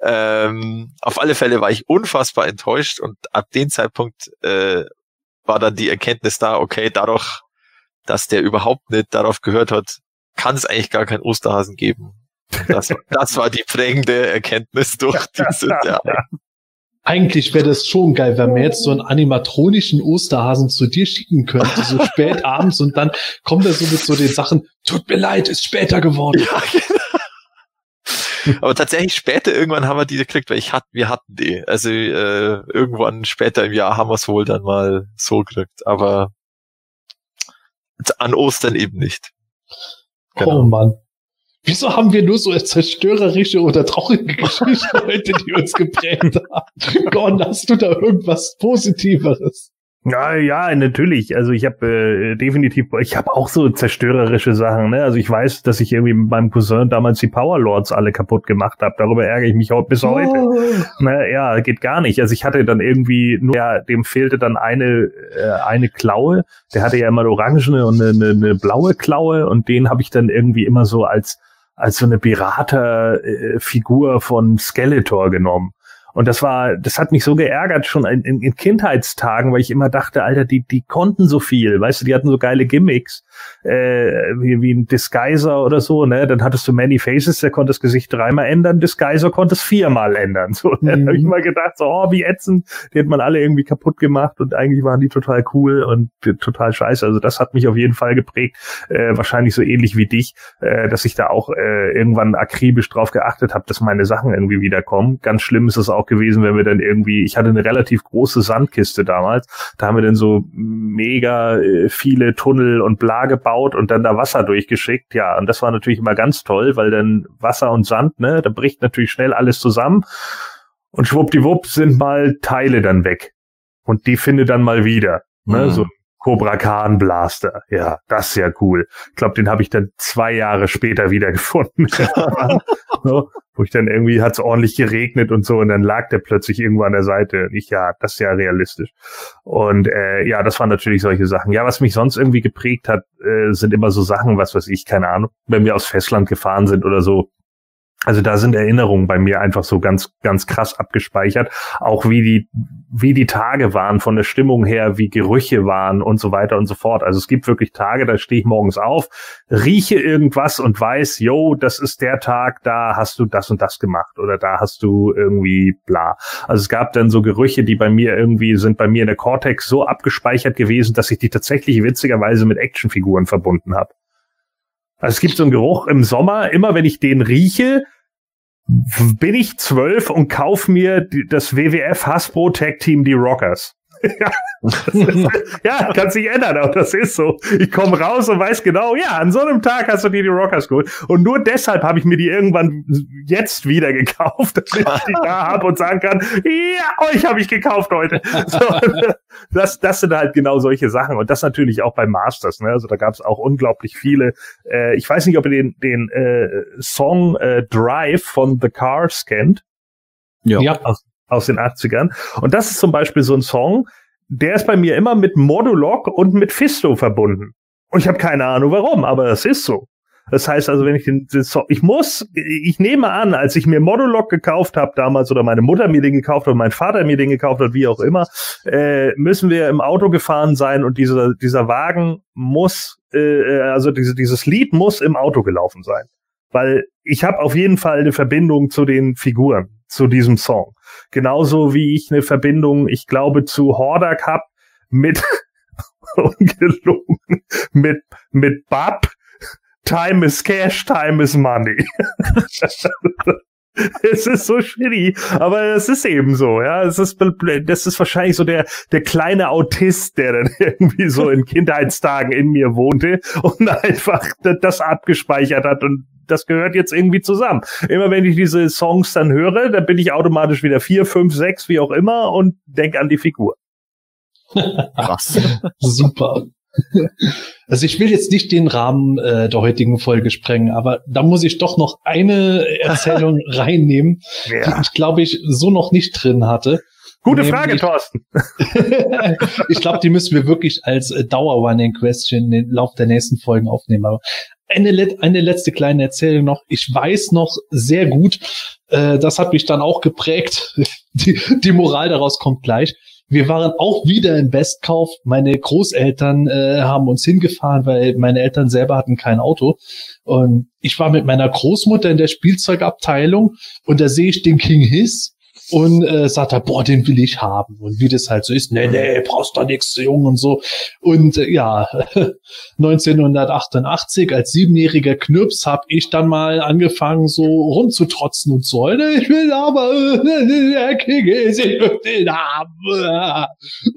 Ähm, auf alle Fälle war ich unfassbar enttäuscht und ab dem Zeitpunkt äh, war dann die Erkenntnis da, okay, dadurch, dass der überhaupt nicht darauf gehört hat, kann es eigentlich gar keinen Osterhasen geben. Das, das war die prägende Erkenntnis durch *laughs* dieses Jahr. Eigentlich wäre das schon geil, wenn man jetzt so einen animatronischen Osterhasen zu dir schicken könnte, so *laughs* spät abends und dann kommt er so mit so den Sachen, tut mir leid, ist später geworden. Ja, genau. *laughs* Aber tatsächlich später irgendwann haben wir die gekriegt, weil ich hat, wir hatten die. Also äh, irgendwann später im Jahr haben wir es wohl dann mal so gekriegt. Aber an Ostern eben nicht. Genau. Oh Mann. Wieso haben wir nur so zerstörerische oder traurige *laughs* Geschichten heute, die uns geprägt haben? Gordon, hast du da irgendwas Positiveres? Ja, ja, natürlich. Also ich habe äh, definitiv, ich habe auch so zerstörerische Sachen. Ne? Also ich weiß, dass ich irgendwie mit meinem Cousin damals die Power Lords alle kaputt gemacht habe. Darüber ärgere ich mich auch bis heute. Oh. Ne, ja, geht gar nicht. Also ich hatte dann irgendwie nur, ja, dem fehlte dann eine äh, eine Klaue. Der hatte ja immer eine orangene und eine, eine, eine blaue Klaue und den habe ich dann irgendwie immer so als als so eine Beraterfigur von Skeletor genommen. Und das war, das hat mich so geärgert schon in, in, in, Kindheitstagen, weil ich immer dachte, Alter, die, die konnten so viel, weißt du, die hatten so geile Gimmicks, äh, wie, wie ein Disguiser oder so, ne? Dann hattest du Many Faces, der konnte das Gesicht dreimal ändern, Disguiser konnte es viermal ändern. So, *laughs* mhm. dann habe ich immer gedacht, so, oh, wie ätzend, die hat man alle irgendwie kaputt gemacht und eigentlich waren die total cool und total scheiße. Also das hat mich auf jeden Fall geprägt, äh, wahrscheinlich so ähnlich wie dich, äh, dass ich da auch äh, irgendwann akribisch drauf geachtet habe, dass meine Sachen irgendwie wiederkommen. Ganz schlimm ist es auch gewesen, wenn wir dann irgendwie, ich hatte eine relativ große Sandkiste damals, da haben wir dann so mega äh, viele Tunnel und bla gebaut und dann da Wasser durchgeschickt. Ja, und das war natürlich immer ganz toll, weil dann Wasser und Sand, ne, da bricht natürlich schnell alles zusammen und schwuppdiwupp sind mal Teile dann weg. Und die finde dann mal wieder. Ne, mhm. so Cobra Khan Blaster. Ja, das ist ja cool. Ich glaube, den habe ich dann zwei Jahre später wieder gefunden. *laughs* so, wo ich dann irgendwie hat es ordentlich geregnet und so und dann lag der plötzlich irgendwo an der Seite. Ich, ja, das ist ja realistisch. Und äh, ja, das waren natürlich solche Sachen. Ja, was mich sonst irgendwie geprägt hat, äh, sind immer so Sachen, was weiß ich, keine Ahnung, wenn wir aus Festland gefahren sind oder so, also da sind Erinnerungen bei mir einfach so ganz, ganz krass abgespeichert. Auch wie die, wie die Tage waren von der Stimmung her, wie Gerüche waren und so weiter und so fort. Also es gibt wirklich Tage, da stehe ich morgens auf, rieche irgendwas und weiß, yo, das ist der Tag, da hast du das und das gemacht oder da hast du irgendwie bla. Also es gab dann so Gerüche, die bei mir irgendwie sind bei mir in der Cortex so abgespeichert gewesen, dass ich die tatsächlich witzigerweise mit Actionfiguren verbunden habe. Also es gibt so einen Geruch im Sommer, immer wenn ich den rieche, bin ich zwölf und kauf mir das WWF Hasbro Tag Team die Rockers. *laughs* ja, ist, ja, kann sich ändern, aber das ist so. Ich komme raus und weiß genau, ja, an so einem Tag hast du dir die Rockers geholt. Und nur deshalb habe ich mir die irgendwann jetzt wieder gekauft, dass ich die da habe und sagen kann, ja, euch habe ich gekauft heute. So, *laughs* das, das sind halt genau solche Sachen. Und das natürlich auch bei Masters. Ne? Also da gab es auch unglaublich viele. Äh, ich weiß nicht, ob ihr den, den äh, Song äh, Drive von The Cars kennt. Ja. ja. Aus, aus den 80ern. Und das ist zum Beispiel so ein Song, der ist bei mir immer mit Modulok und mit Fisto verbunden. Und ich habe keine Ahnung warum, aber es ist so. Das heißt also, wenn ich den, den Song, ich muss, ich nehme an, als ich mir Modulog gekauft habe damals oder meine Mutter mir den gekauft hat, mein Vater mir den gekauft hat, wie auch immer, äh, müssen wir im Auto gefahren sein und dieser dieser Wagen muss, äh, also diese, dieses Lied muss im Auto gelaufen sein, weil ich habe auf jeden Fall eine Verbindung zu den Figuren, zu diesem Song. Genauso wie ich eine Verbindung, ich glaube, zu Hordak hab mit *laughs* ungelogen mit mit Bab Time is Cash, Time is Money. *laughs* es ist so shitty, aber es ist eben so, ja. Es ist, das ist wahrscheinlich so der, der kleine Autist, der dann *laughs* irgendwie so in Kindheitstagen in mir wohnte und einfach das abgespeichert hat und das gehört jetzt irgendwie zusammen. Immer wenn ich diese Songs dann höre, dann bin ich automatisch wieder vier, fünf, sechs, wie auch immer und denke an die Figur. *laughs* Krass. *laughs* Super. Also ich will jetzt nicht den Rahmen äh, der heutigen Folge sprengen, aber da muss ich doch noch eine Erzählung *laughs* reinnehmen, ja. die ich glaube ich so noch nicht drin hatte. Gute Nämlich, Frage, Thorsten. ich glaube, die müssen wir wirklich als äh, Dauer-Running Question im Lauf der nächsten Folgen aufnehmen. Aber eine, eine letzte kleine Erzählung noch. Ich weiß noch sehr gut, äh, das hat mich dann auch geprägt. *laughs* Die, die Moral daraus kommt gleich. Wir waren auch wieder im Bestkauf. Meine Großeltern äh, haben uns hingefahren, weil meine Eltern selber hatten kein Auto. Und ich war mit meiner Großmutter in der Spielzeugabteilung und da sehe ich den King Hiss und äh, sagt er, boah, den will ich haben. Und wie das halt so ist, nee, nee, brauchst doch nichts, Jung und so. Und äh, ja, *laughs* 1988 als siebenjähriger Knirps habe ich dann mal angefangen, so rumzutrotzen und so. Ich will aber, der King ist, ich will den haben. *laughs*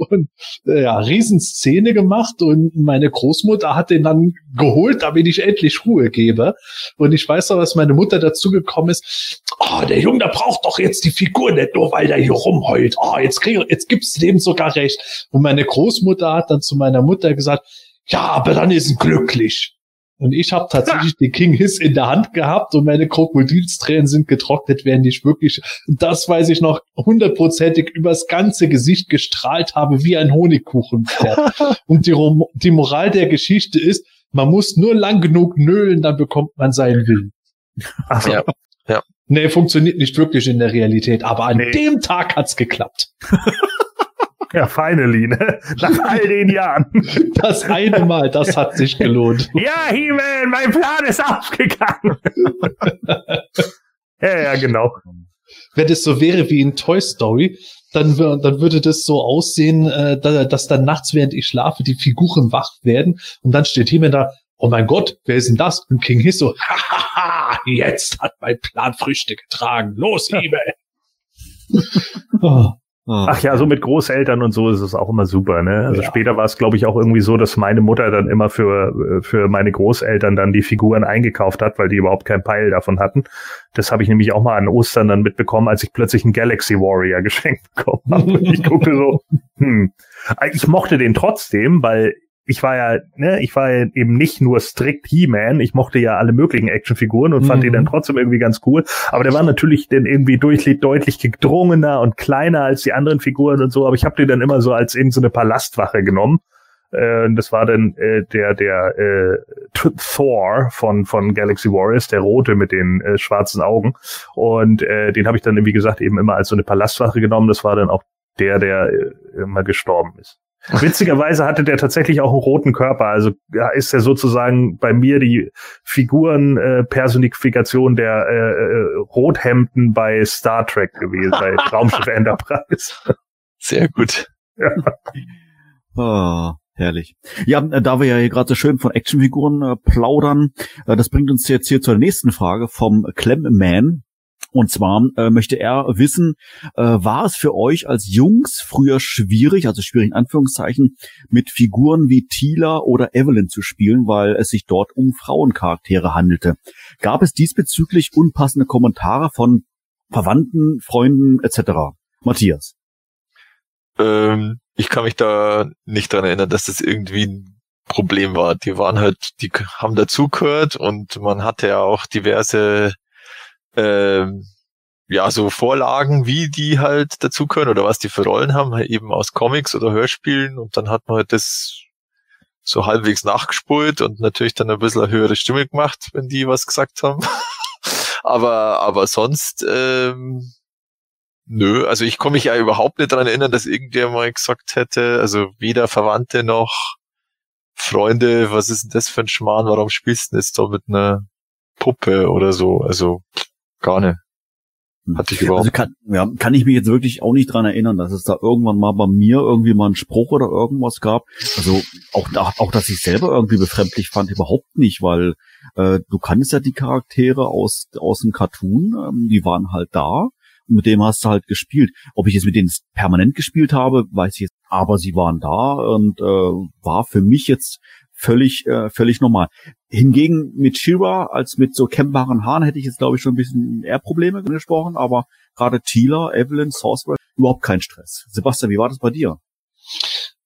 Und äh, ja, Riesenszene gemacht und meine Großmutter hat den dann geholt, damit ich endlich Ruhe gebe. Und ich weiß noch, was meine Mutter dazu gekommen ist. Oh, der Junge, der braucht doch jetzt die Figur nicht nur, weil der hier rumheult. Oh, jetzt krieg, jetzt gibt's dem sogar recht. Und meine Großmutter hat dann zu meiner Mutter gesagt, ja, aber dann ist er glücklich. Und ich habe tatsächlich *laughs* den King Hiss in der Hand gehabt und meine Krokodilstränen sind getrocknet, während ich wirklich, das weiß ich noch, hundertprozentig übers ganze Gesicht gestrahlt habe wie ein Honigkuchen. *laughs* und die, die Moral der Geschichte ist, man muss nur lang genug nölen, dann bekommt man seinen Willen. Ach ja. ja. Nee, funktioniert nicht wirklich in der Realität, aber an nee. dem Tag hat's geklappt. *laughs* Ja, finally, ne? Nach all den Jahren. *laughs* Das eine Mal, das hat sich gelohnt. Ja, He-Man, mein Plan ist aufgegangen. ja, ja, genau. Wenn es so wäre wie in Toy Story, dann, dann würde das so aussehen, äh, dass dann nachts, während ich schlafe, die Figuren wach werden und dann steht He-Man da, oh mein Gott, wer ist denn das? Und King Hiss so, *laughs* hahaha, jetzt hat mein Plan Früchte getragen. Los, He-Man. *laughs* oh. Ah. Ach ja, so mit Großeltern und so ist es auch immer super, ne? Also ja. später war es, glaube ich, auch irgendwie so, dass meine Mutter dann immer für, für meine Großeltern dann die Figuren eingekauft hat, weil die überhaupt keinen Peil davon hatten. Das habe ich nämlich auch mal an Ostern dann mitbekommen, als ich plötzlich einen Galaxy Warrior *laughs* geschenkt bekommen habe. ich guckte so, hm. Ich mochte den trotzdem, weil ich war ja, ne, ich war ja eben nicht nur strikt He-Man, ich mochte ja alle möglichen Actionfiguren und fand mhm. den dann trotzdem irgendwie ganz cool. Aber der war natürlich dann irgendwie durch, deutlich gedrungener und kleiner als die anderen Figuren und so. Aber ich habe den dann immer so als eben so eine Palastwache genommen. Äh, das war dann äh, der der äh, Thor von von Galaxy Warriors, der rote mit den äh, schwarzen Augen. Und äh, den habe ich dann wie gesagt eben immer als so eine Palastwache genommen. Das war dann auch der, der äh, immer gestorben ist. Witzigerweise hatte der tatsächlich auch einen roten Körper. Also ja, ist er sozusagen bei mir die Figurenpersonifikation äh, der äh, äh, Rothemden bei Star Trek gewesen, bei *laughs* Raumschiff Enterprise. Sehr gut. Ja. Oh, herrlich. Ja, äh, da wir ja hier gerade so schön von Actionfiguren äh, plaudern, äh, das bringt uns jetzt hier zur nächsten Frage vom Clem-Man. Und zwar äh, möchte er wissen, äh, war es für euch als Jungs früher schwierig, also schwierig in Anführungszeichen, mit Figuren wie Tila oder Evelyn zu spielen, weil es sich dort um Frauencharaktere handelte? Gab es diesbezüglich unpassende Kommentare von Verwandten, Freunden etc.? Matthias. Ähm, ich kann mich da nicht dran erinnern, dass das irgendwie ein Problem war. Die waren halt, die haben dazugehört und man hatte ja auch diverse ähm, ja, so Vorlagen, wie die halt dazu können oder was die für Rollen haben, halt eben aus Comics oder Hörspielen und dann hat man halt das so halbwegs nachgespult und natürlich dann ein bisschen eine höhere Stimme gemacht, wenn die was gesagt haben. *laughs* aber, aber sonst, ähm, nö, also ich komme mich ja überhaupt nicht daran erinnern, dass irgendjemand mal gesagt hätte, also weder Verwandte noch Freunde, was ist denn das für ein Schmarrn, warum spielst du jetzt da mit einer Puppe oder so? Also gar nicht. Hm. Hatte ich überhaupt. Also kann, ja, kann ich mich jetzt wirklich auch nicht dran erinnern, dass es da irgendwann mal bei mir irgendwie mal einen Spruch oder irgendwas gab. Also auch, auch dass ich selber irgendwie befremdlich fand, überhaupt nicht, weil äh, du kannst ja die Charaktere aus, aus dem Cartoon, ähm, die waren halt da und mit dem hast du halt gespielt. Ob ich jetzt mit denen permanent gespielt habe, weiß ich jetzt, aber sie waren da und äh, war für mich jetzt völlig, äh, völlig normal. Hingegen mit Shira als mit so kämmbaren Haaren hätte ich jetzt, glaube ich, schon ein bisschen eher Probleme gesprochen, aber gerade Tila, Evelyn, Sorcerer, überhaupt kein Stress. Sebastian, wie war das bei dir?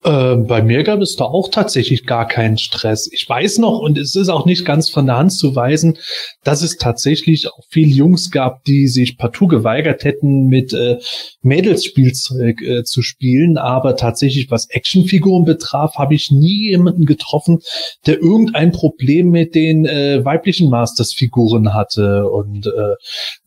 Äh, bei mir gab es da auch tatsächlich gar keinen Stress. Ich weiß noch, und es ist auch nicht ganz von der Hand zu weisen, dass es tatsächlich auch viele Jungs gab, die sich partout geweigert hätten, mit äh, Mädelsspielzeug äh, zu spielen. Aber tatsächlich, was Actionfiguren betraf, habe ich nie jemanden getroffen, der irgendein Problem mit den äh, weiblichen Masters-Figuren hatte. Und äh,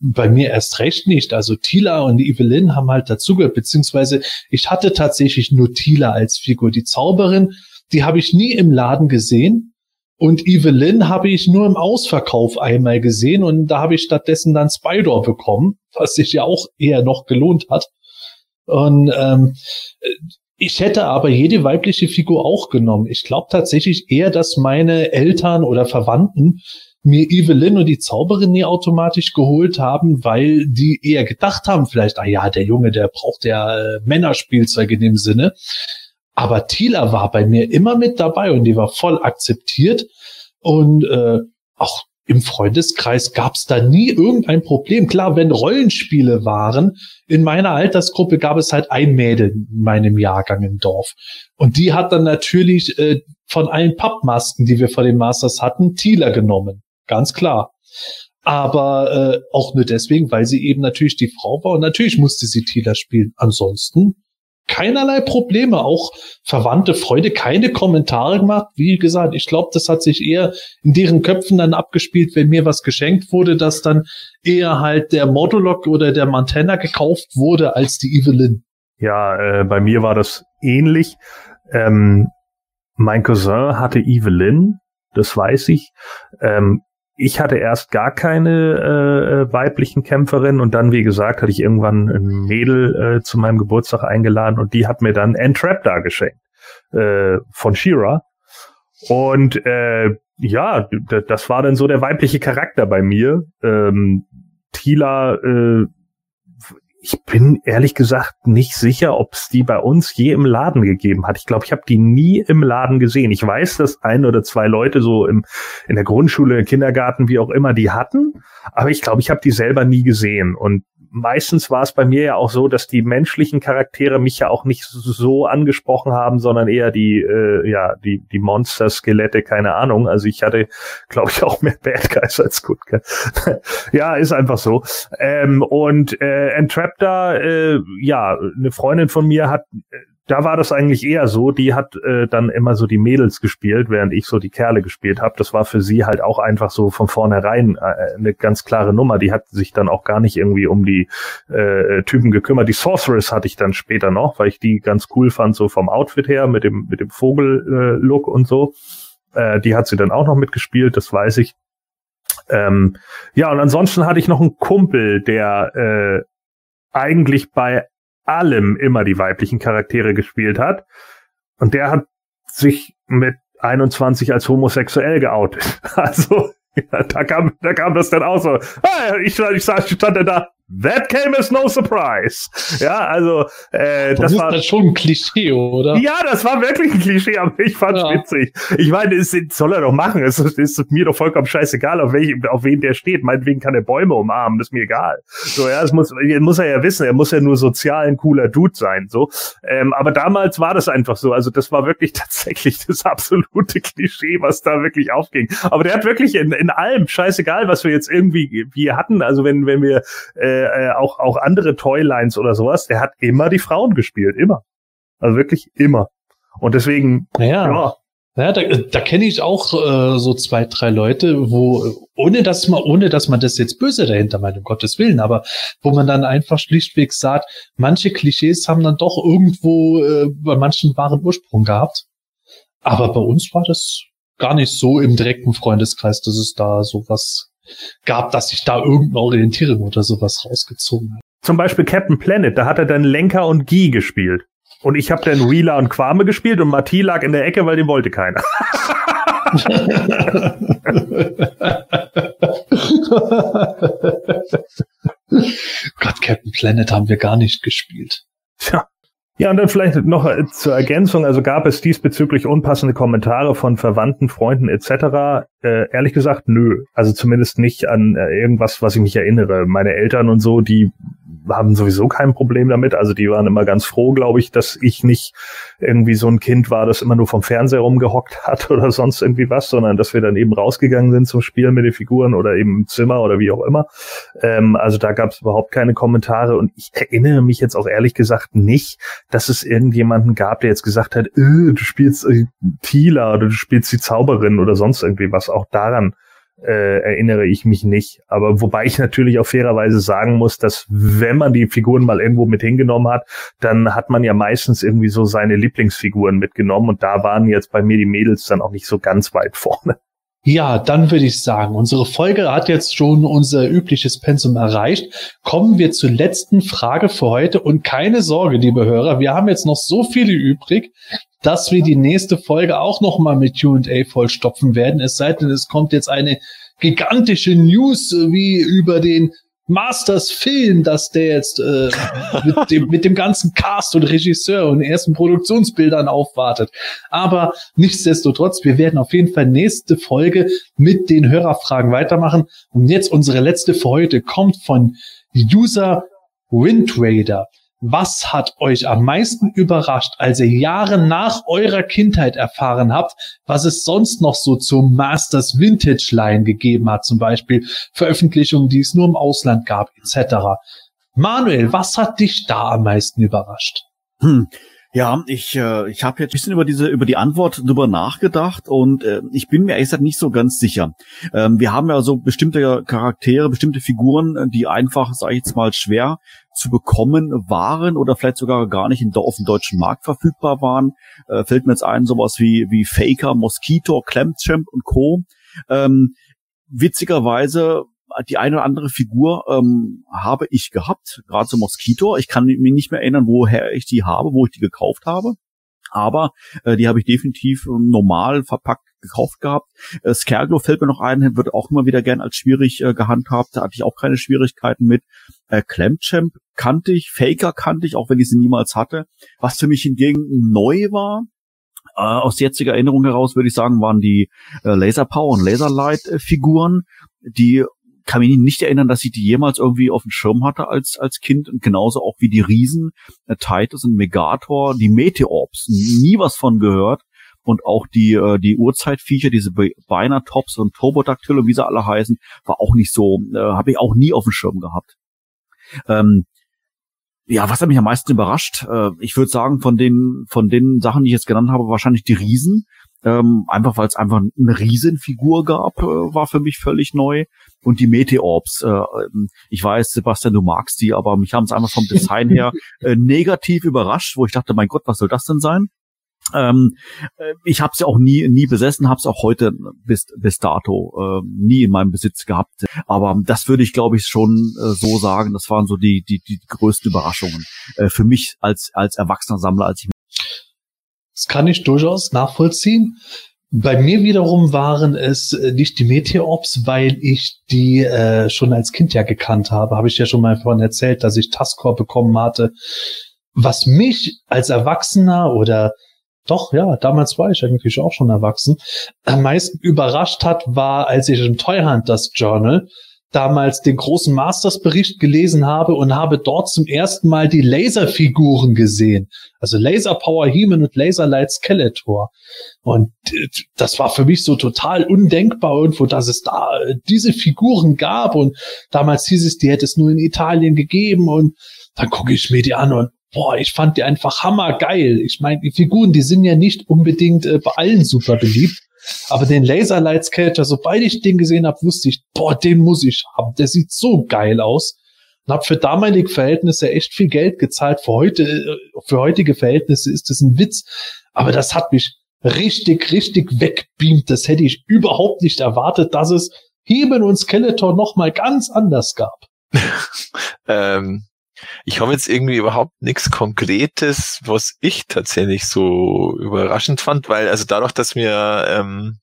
bei mir erst recht nicht. Also Tila und Evelyn haben halt dazugehört, beziehungsweise ich hatte tatsächlich nur Tila als. Die Zauberin, die habe ich nie im Laden gesehen. Und Evelyn habe ich nur im Ausverkauf einmal gesehen und da habe ich stattdessen dann Spider bekommen, was sich ja auch eher noch gelohnt hat. Und ähm, ich hätte aber jede weibliche Figur auch genommen. Ich glaube tatsächlich eher, dass meine Eltern oder Verwandten mir Evelyn und die Zauberin nie automatisch geholt haben, weil die eher gedacht haben, vielleicht, ah ja, der Junge, der braucht ja äh, Männerspielzeug in dem Sinne. Aber Tila war bei mir immer mit dabei und die war voll akzeptiert. Und äh, auch im Freundeskreis gab es da nie irgendein Problem. Klar, wenn Rollenspiele waren, in meiner Altersgruppe gab es halt ein Mädel in meinem Jahrgang im Dorf. Und die hat dann natürlich äh, von allen Pappmasken, die wir vor den Masters hatten, Tila genommen. Ganz klar. Aber äh, auch nur deswegen, weil sie eben natürlich die Frau war und natürlich musste sie Tila spielen. Ansonsten keinerlei Probleme, auch verwandte Freude, keine Kommentare gemacht. Wie gesagt, ich glaube, das hat sich eher in deren Köpfen dann abgespielt, wenn mir was geschenkt wurde, dass dann eher halt der Modulok oder der Montana gekauft wurde als die Evelyn. Ja, äh, bei mir war das ähnlich. Ähm, mein Cousin hatte Evelyn, das weiß ich. Ähm, ich hatte erst gar keine äh, äh, weiblichen Kämpferinnen und dann, wie gesagt, hatte ich irgendwann ein Mädel äh, zu meinem Geburtstag eingeladen und die hat mir dann Entrap da geschenkt äh, von Shira. Und äh, ja, das war dann so der weibliche Charakter bei mir. Ähm, Tila äh, ich bin ehrlich gesagt nicht sicher, ob es die bei uns je im Laden gegeben hat. Ich glaube, ich habe die nie im Laden gesehen. Ich weiß, dass ein oder zwei Leute so im, in der Grundschule, im Kindergarten, wie auch immer, die hatten, aber ich glaube, ich habe die selber nie gesehen. Und meistens war es bei mir ja auch so, dass die menschlichen Charaktere mich ja auch nicht so angesprochen haben, sondern eher die, äh, ja, die, die Monster-Skelette, keine Ahnung. Also ich hatte, glaube ich, *laughs* auch mehr Bad Guys als Good Guys. *laughs* ja, ist einfach so. Ähm, und äh, Entrapta, äh, ja, eine Freundin von mir hat äh, da war das eigentlich eher so, die hat äh, dann immer so die Mädels gespielt, während ich so die Kerle gespielt habe. Das war für sie halt auch einfach so von vornherein äh, eine ganz klare Nummer. Die hat sich dann auch gar nicht irgendwie um die äh, Typen gekümmert. Die Sorceress hatte ich dann später noch, weil ich die ganz cool fand, so vom Outfit her, mit dem, mit dem Vogel-Look äh, und so. Äh, die hat sie dann auch noch mitgespielt, das weiß ich. Ähm, ja, und ansonsten hatte ich noch einen Kumpel, der äh, eigentlich bei allem immer die weiblichen Charaktere gespielt hat. Und der hat sich mit 21 als homosexuell geoutet. *laughs* Also, ja, da kam, da kam das dann auch so. Ah, ich, ich, ich stand da, That came as no surprise. Ja, also äh, das, das ist war dann schon ein Klischee, oder? Ja, das war wirklich ein Klischee, aber ich fand's ja. witzig. Ich meine, es soll er doch machen. Es ist, ist mir doch vollkommen scheißegal, auf, welch, auf wen der steht. Meinetwegen kann er Bäume umarmen, das ist mir egal. So, ja, das muss, muss er ja wissen. Er muss ja nur sozial ein cooler Dude sein. So, ähm, aber damals war das einfach so. Also das war wirklich *laughs* tatsächlich das absolute Klischee, was da wirklich aufging. Aber der hat wirklich in, in allem, scheißegal, was wir jetzt irgendwie wie hatten. Also wenn wenn wir äh, äh, auch, auch andere Toylines oder sowas, der hat immer die Frauen gespielt, immer. Also wirklich immer. Und deswegen, ja. ja Ja, da, da kenne ich auch äh, so zwei, drei Leute, wo, ohne dass man, ohne dass man das jetzt böse dahinter meint, um Gottes Willen, aber wo man dann einfach schlichtweg sagt, manche Klischees haben dann doch irgendwo äh, bei manchen wahren Ursprung gehabt. Aber bei uns war das gar nicht so im direkten Freundeskreis, dass es da sowas gab, dass sich da irgendeine Orientierung oder sowas rausgezogen hat. Zum Beispiel Captain Planet, da hat er dann Lenker und Guy gespielt. Und ich habe dann Wheeler und Quame gespielt und Matti lag in der Ecke, weil den wollte keiner. *laughs* *laughs* Gott, Captain Planet haben wir gar nicht gespielt. Tja. Ja, und dann vielleicht noch äh, zur Ergänzung, also gab es diesbezüglich unpassende Kommentare von Verwandten, Freunden etc. Äh, ehrlich gesagt, nö. Also zumindest nicht an äh, irgendwas, was ich mich erinnere. Meine Eltern und so, die haben sowieso kein Problem damit. Also die waren immer ganz froh, glaube ich, dass ich nicht irgendwie so ein Kind war, das immer nur vom Fernseher rumgehockt hat *laughs* oder sonst irgendwie was, sondern dass wir dann eben rausgegangen sind zum Spielen mit den Figuren oder eben im Zimmer oder wie auch immer. Ähm, also da gab es überhaupt keine Kommentare und ich erinnere mich jetzt auch ehrlich gesagt nicht, dass es irgendjemanden gab, der jetzt gesagt hat, äh, du spielst äh, Tila oder du spielst die Zauberin oder sonst irgendwie was. Auch daran äh, erinnere ich mich nicht. Aber wobei ich natürlich auch fairerweise sagen muss, dass wenn man die Figuren mal irgendwo mit hingenommen hat, dann hat man ja meistens irgendwie so seine Lieblingsfiguren mitgenommen und da waren jetzt bei mir die Mädels dann auch nicht so ganz weit vorne. Ja, dann würde ich sagen, unsere Folge hat jetzt schon unser übliches Pensum erreicht. Kommen wir zur letzten Frage für heute und keine Sorge, liebe Hörer, wir haben jetzt noch so viele übrig, dass wir die nächste Folge auch noch mal mit Q&A vollstopfen werden. Es sei denn, es kommt jetzt eine gigantische News wie über den Masters Film, dass der jetzt äh, *laughs* mit, dem, mit dem ganzen Cast und Regisseur und ersten Produktionsbildern aufwartet. Aber nichtsdestotrotz, wir werden auf jeden Fall nächste Folge mit den Hörerfragen weitermachen. Und jetzt unsere letzte für heute kommt von User Windrader. Was hat euch am meisten überrascht, als ihr Jahre nach eurer Kindheit erfahren habt, was es sonst noch so zum Masters Vintage Line gegeben hat, zum Beispiel Veröffentlichungen, die es nur im Ausland gab, etc. Manuel, was hat dich da am meisten überrascht? Hm. Ja, ich, äh, ich habe jetzt ein bisschen über diese über die Antwort drüber nachgedacht und äh, ich bin mir ehrlich gesagt nicht so ganz sicher. Ähm, wir haben ja so bestimmte Charaktere, bestimmte Figuren, die einfach, sage ich jetzt mal, schwer zu bekommen waren oder vielleicht sogar gar nicht in, auf dem deutschen Markt verfügbar waren. Äh, fällt mir jetzt ein, sowas wie wie Faker, Mosquito, Clamchamp und Co. Ähm, witzigerweise die eine oder andere Figur ähm, habe ich gehabt, gerade so Mosquito. Ich kann mich nicht mehr erinnern, woher ich die habe, wo ich die gekauft habe. Aber äh, die habe ich definitiv ähm, normal verpackt gekauft gehabt. Äh, Skerglo fällt mir noch ein, wird auch immer wieder gern als schwierig äh, gehandhabt. Da hatte ich auch keine Schwierigkeiten mit. Äh, Clamchamp kannte ich, Faker kannte ich, auch wenn ich sie niemals hatte. Was für mich hingegen neu war, äh, aus jetziger Erinnerung heraus würde ich sagen, waren die äh, Laser Power und Laserlight äh, Figuren, die kann mich nicht erinnern, dass ich die jemals irgendwie auf dem Schirm hatte als, als Kind und genauso auch wie die Riesen, äh, Titus und Megator, die Meteorps, nie was von gehört und auch die, äh, die Urzeitviecher, diese Beinertops und Turbodactyl wie sie alle heißen, war auch nicht so, äh, habe ich auch nie auf dem Schirm gehabt. Ähm, ja, was hat mich am meisten überrascht? Äh, ich würde sagen, von den, von den Sachen, die ich jetzt genannt habe, wahrscheinlich die Riesen. Ähm, einfach weil es einfach eine Riesenfigur gab, äh, war für mich völlig neu. Und die Meteorps. Äh, ähm, ich weiß, Sebastian, du magst die, aber mich haben es einfach vom Design her *laughs* äh, negativ überrascht, wo ich dachte, mein Gott, was soll das denn sein? Ähm, äh, ich habe ja auch nie nie besessen, habe es auch heute bis bis dato äh, nie in meinem Besitz gehabt. Aber das würde ich, glaube ich, schon äh, so sagen. Das waren so die die die größten Überraschungen äh, für mich als als erwachsener Sammler, als ich. Das kann ich durchaus nachvollziehen. Bei mir wiederum waren es äh, nicht die Meteorops, weil ich die äh, schon als Kind ja gekannt habe. Habe ich ja schon mal vorhin erzählt, dass ich Taskor bekommen hatte. Was mich als Erwachsener oder doch, ja, damals war ich eigentlich auch schon erwachsen. Am meisten überrascht hat, war, als ich im Toy Hunters Journal damals den großen Masters-Bericht gelesen habe und habe dort zum ersten Mal die Laserfiguren gesehen. Also Laser Power Heman und Laser Light Skeletor. Und das war für mich so total undenkbar irgendwo, dass es da diese Figuren gab. Und damals hieß es, die hätte es nur in Italien gegeben. Und dann gucke ich mir die an und boah, ich fand die einfach hammergeil. Ich meine, die Figuren, die sind ja nicht unbedingt äh, bei allen super beliebt, aber den Laserlight Skater, sobald ich den gesehen habe, wusste ich, boah, den muss ich haben. Der sieht so geil aus. Und habe für damalige Verhältnisse echt viel Geld gezahlt. Für heute, äh, für heutige Verhältnisse ist das ein Witz. Aber das hat mich richtig, richtig wegbeamt. Das hätte ich überhaupt nicht erwartet, dass es Heben und Skeletor noch mal ganz anders gab. *laughs* ähm, ich habe jetzt irgendwie überhaupt nichts Konkretes, was ich tatsächlich so überraschend fand, weil also dadurch, dass mir ähm,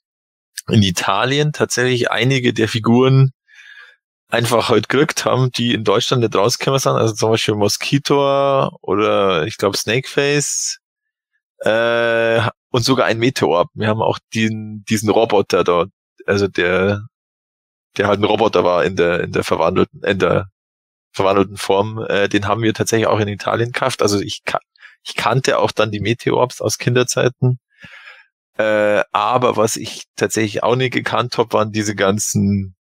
in Italien tatsächlich einige der Figuren einfach halt gekriegt haben, die in Deutschland nicht rausgekommen sind, also zum Beispiel Mosquito oder ich glaube Snakeface äh, und sogar ein Meteor. Wir haben auch den, diesen Roboter da, also der, der halt ein Roboter war in der in der verwandelten, in der verwandelten Form, äh, den haben wir tatsächlich auch in Italien gekauft. Also ich, ich kannte auch dann die Meteorbs aus Kinderzeiten. Äh, aber was ich tatsächlich auch nicht gekannt habe, waren diese ganzen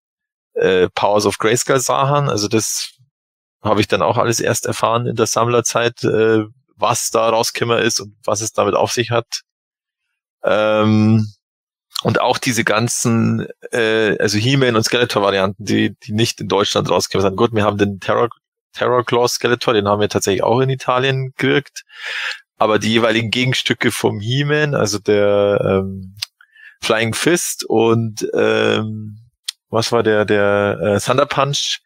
äh, Powers of Grayskull Sachen. Also das habe ich dann auch alles erst erfahren in der Sammlerzeit, äh, was da rausgekommen ist und was es damit auf sich hat. Ähm, und auch diese ganzen, äh, also He-Man und Skeletor-Varianten, die, die nicht in Deutschland rausgekommen sind. Gut, wir haben den Terror, Terror Claw Skeletor, den haben wir tatsächlich auch in Italien gekriegt. Aber die jeweiligen Gegenstücke vom He-Man, also der ähm, Flying Fist und ähm, was war der, der äh, Thunder Punch,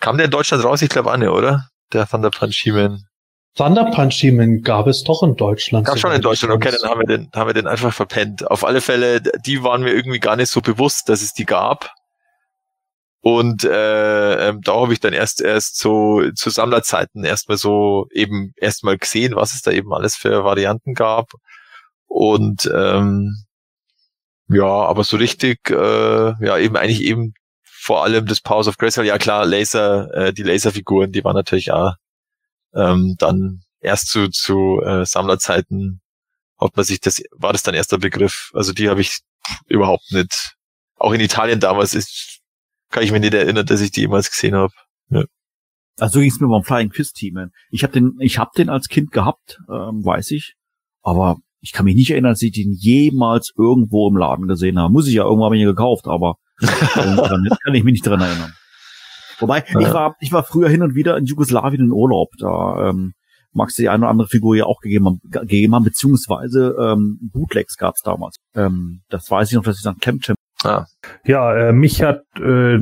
kam der in Deutschland raus? Ich glaube, Anne, oder? Der Thunder Punch He-Man. Thunder Punch He-Man gab es doch in Deutschland. Gab schon in Deutschland, okay, dann haben wir den, haben wir den einfach verpennt. Auf alle Fälle, die waren mir irgendwie gar nicht so bewusst, dass es die gab. Und äh, ähm, da habe ich dann erst erst so zu Sammlerzeiten erstmal so eben erstmal gesehen, was es da eben alles für Varianten gab. Und ähm, ja, aber so richtig, äh, ja, eben eigentlich eben vor allem das Powers of Grayskull, ja klar, Laser, äh, die Laserfiguren, die waren natürlich auch ähm, dann erst zu, zu äh, Sammlerzeiten hat man sich das, war das dann erster Begriff. Also die habe ich überhaupt nicht. Auch in Italien damals ist, kann ich mir nicht erinnern, dass ich die jemals gesehen habe. Ja. Also so ging es mir beim Flying Fist Team. Ich habe den, ich habe den als Kind gehabt, ähm, weiß ich. Aber ich kann mich nicht erinnern, dass ich den jemals irgendwo im Laden gesehen habe. Muss ich ja irgendwann mal gekauft, aber *laughs* kann ich mich nicht dran erinnern. Wobei, ja. ich war, ich war früher hin und wieder in Jugoslawien in Urlaub. Da ähm, magst du die eine oder andere Figur ja auch gegeben haben, gegeben haben beziehungsweise ähm, Bootlegs gab es damals. Ähm, das weiß ich noch, dass ich dann Clamchamp. Ah. Ja, äh, mich hat äh,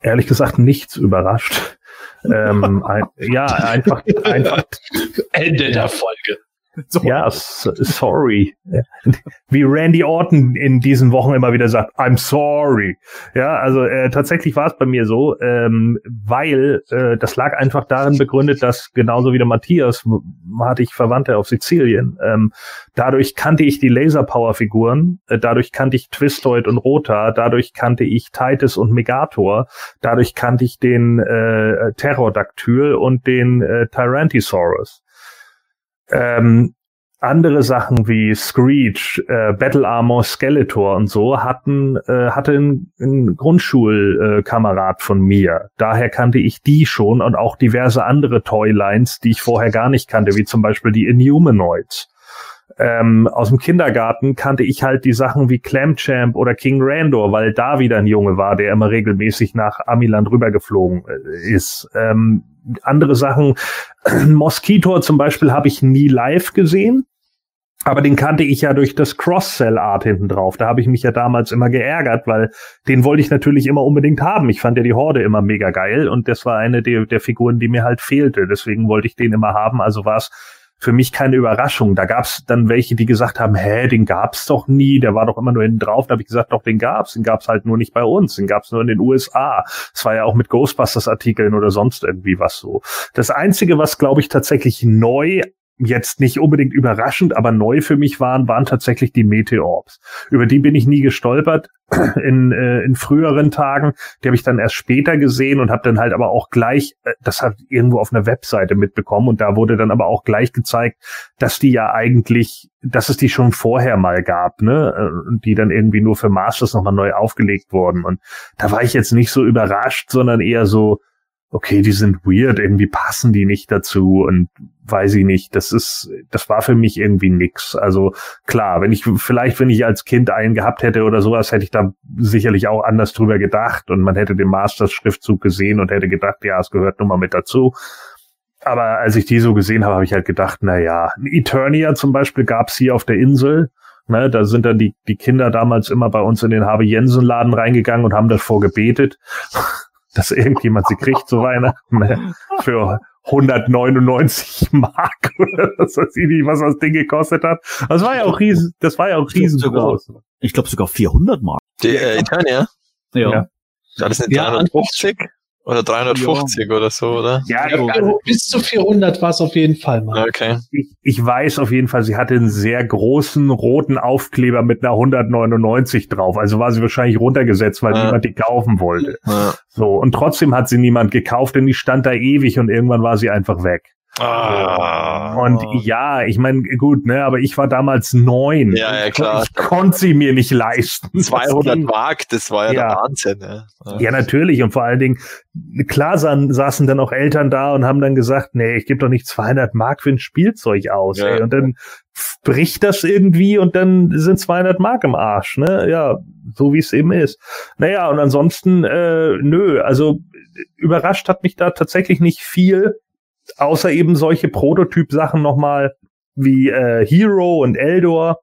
ehrlich gesagt nichts überrascht. ähm, ein, ja, einfach, einfach *laughs* Ende der Folge. *laughs* So. Ja, sorry. Wie Randy Orton in diesen Wochen immer wieder sagt, I'm sorry. Ja, also äh, tatsächlich war es bei mir so, ähm, weil äh, das lag einfach darin begründet, dass genauso wie der Matthias hatte ich Verwandte auf Sizilien. Ähm, dadurch kannte ich die Laser Power Figuren, äh, dadurch kannte ich Twistoid und Rota, dadurch kannte ich Titus und Megator, dadurch kannte ich den äh, Pterodactyl und den äh, Tyrannosaurus. Ähm, andere Sachen wie Screech, äh, Battle Armor, Skeletor und so hatten äh, hatte ein, ein Grundschulkamerad äh, von mir. Daher kannte ich die schon und auch diverse andere Toylines, die ich vorher gar nicht kannte, wie zum Beispiel die Inhumanoids. Ähm, aus dem Kindergarten kannte ich halt die Sachen wie Clamchamp oder King Randor, weil da wieder ein Junge war, der immer regelmäßig nach Amiland rübergeflogen äh, ist. Ähm, andere Sachen. *clears throat* Mosquito zum Beispiel habe ich nie live gesehen. Aber den kannte ich ja durch das Cross-Sell-Art hinten drauf. Da habe ich mich ja damals immer geärgert, weil den wollte ich natürlich immer unbedingt haben. Ich fand ja die Horde immer mega geil und das war eine der, der Figuren, die mir halt fehlte. Deswegen wollte ich den immer haben. Also war es für mich keine Überraschung. Da gab es dann welche, die gesagt haben, hä, den gab's doch nie, der war doch immer nur hinten drauf. Da habe ich gesagt, doch, den gab's. Den gab's halt nur nicht bei uns, den gab's nur in den USA. Es war ja auch mit Ghostbusters-Artikeln oder sonst irgendwie was so. Das Einzige, was, glaube ich, tatsächlich neu jetzt nicht unbedingt überraschend, aber neu für mich waren, waren tatsächlich die Meteorbs. Über die bin ich nie gestolpert *clears throat* in, äh, in früheren Tagen. Die habe ich dann erst später gesehen und habe dann halt aber auch gleich, äh, das hat irgendwo auf einer Webseite mitbekommen und da wurde dann aber auch gleich gezeigt, dass die ja eigentlich, dass es die schon vorher mal gab, ne? Äh, und die dann irgendwie nur für Masters nochmal neu aufgelegt wurden. Und da war ich jetzt nicht so überrascht, sondern eher so, okay, die sind weird, irgendwie passen die nicht dazu und weiß ich nicht, das ist, das war für mich irgendwie nix. Also klar, wenn ich, vielleicht wenn ich als Kind einen gehabt hätte oder sowas, hätte ich da sicherlich auch anders drüber gedacht und man hätte den Masters-Schriftzug gesehen und hätte gedacht, ja, es gehört nun mal mit dazu. Aber als ich die so gesehen habe, habe ich halt gedacht, na ja, Eternia zum Beispiel gab's hier auf der Insel. Ne, da sind dann die, die Kinder damals immer bei uns in den Habe Jensen Laden reingegangen und haben davor gebetet, dass irgendjemand sie kriegt zu Weihnachten ne, für 199 Mark *laughs* oder was weiß ich nicht, was das Ding gekostet hat. Das war ja auch riesen, das war ja auch riesengroß. Ich glaube sogar 400 Mark. Die äh, Eternia? Ja. Ja. War das nicht Ja, 350? Oder 350 oder so, oder? Ja, Also bis zu 400 war es auf jeden Fall mal. Okay. ich, ich weiß auf jeden Fall, sie hatte einen sehr großen roten Aufkleber mit einer 199 drauf. Also war sie wahrscheinlich runtergesetzt, weil Ah. niemand die kaufen wollte. Ja. So, und trotzdem hat sie niemand gekauft, denn die stand da ewig und irgendwann war sie einfach weg. Ah. Und ja, ich meine, gut, ne, aber ich war damals neun. Ja, ja, klar. Ich konnte sie mir nicht leisten. Das 200 ging- Mark, das war ja, Ja. der Wahnsinn. Ja. Ja, natürlich. Und vor allen Dingen, klar sa- saßen dann auch Eltern da und haben dann gesagt, nee, ich gebe doch nicht 200 Mark für ein Spielzeug aus. Ja. Ey. Und dann bricht das irgendwie und dann sind 200 Mark im Arsch. Ne? Ja, so wie es eben ist. Naja, und ansonsten, äh, nö, also überrascht hat mich da tatsächlich nicht viel, außer eben solche Prototyp-Sachen nochmal wie äh, Hero und Eldor,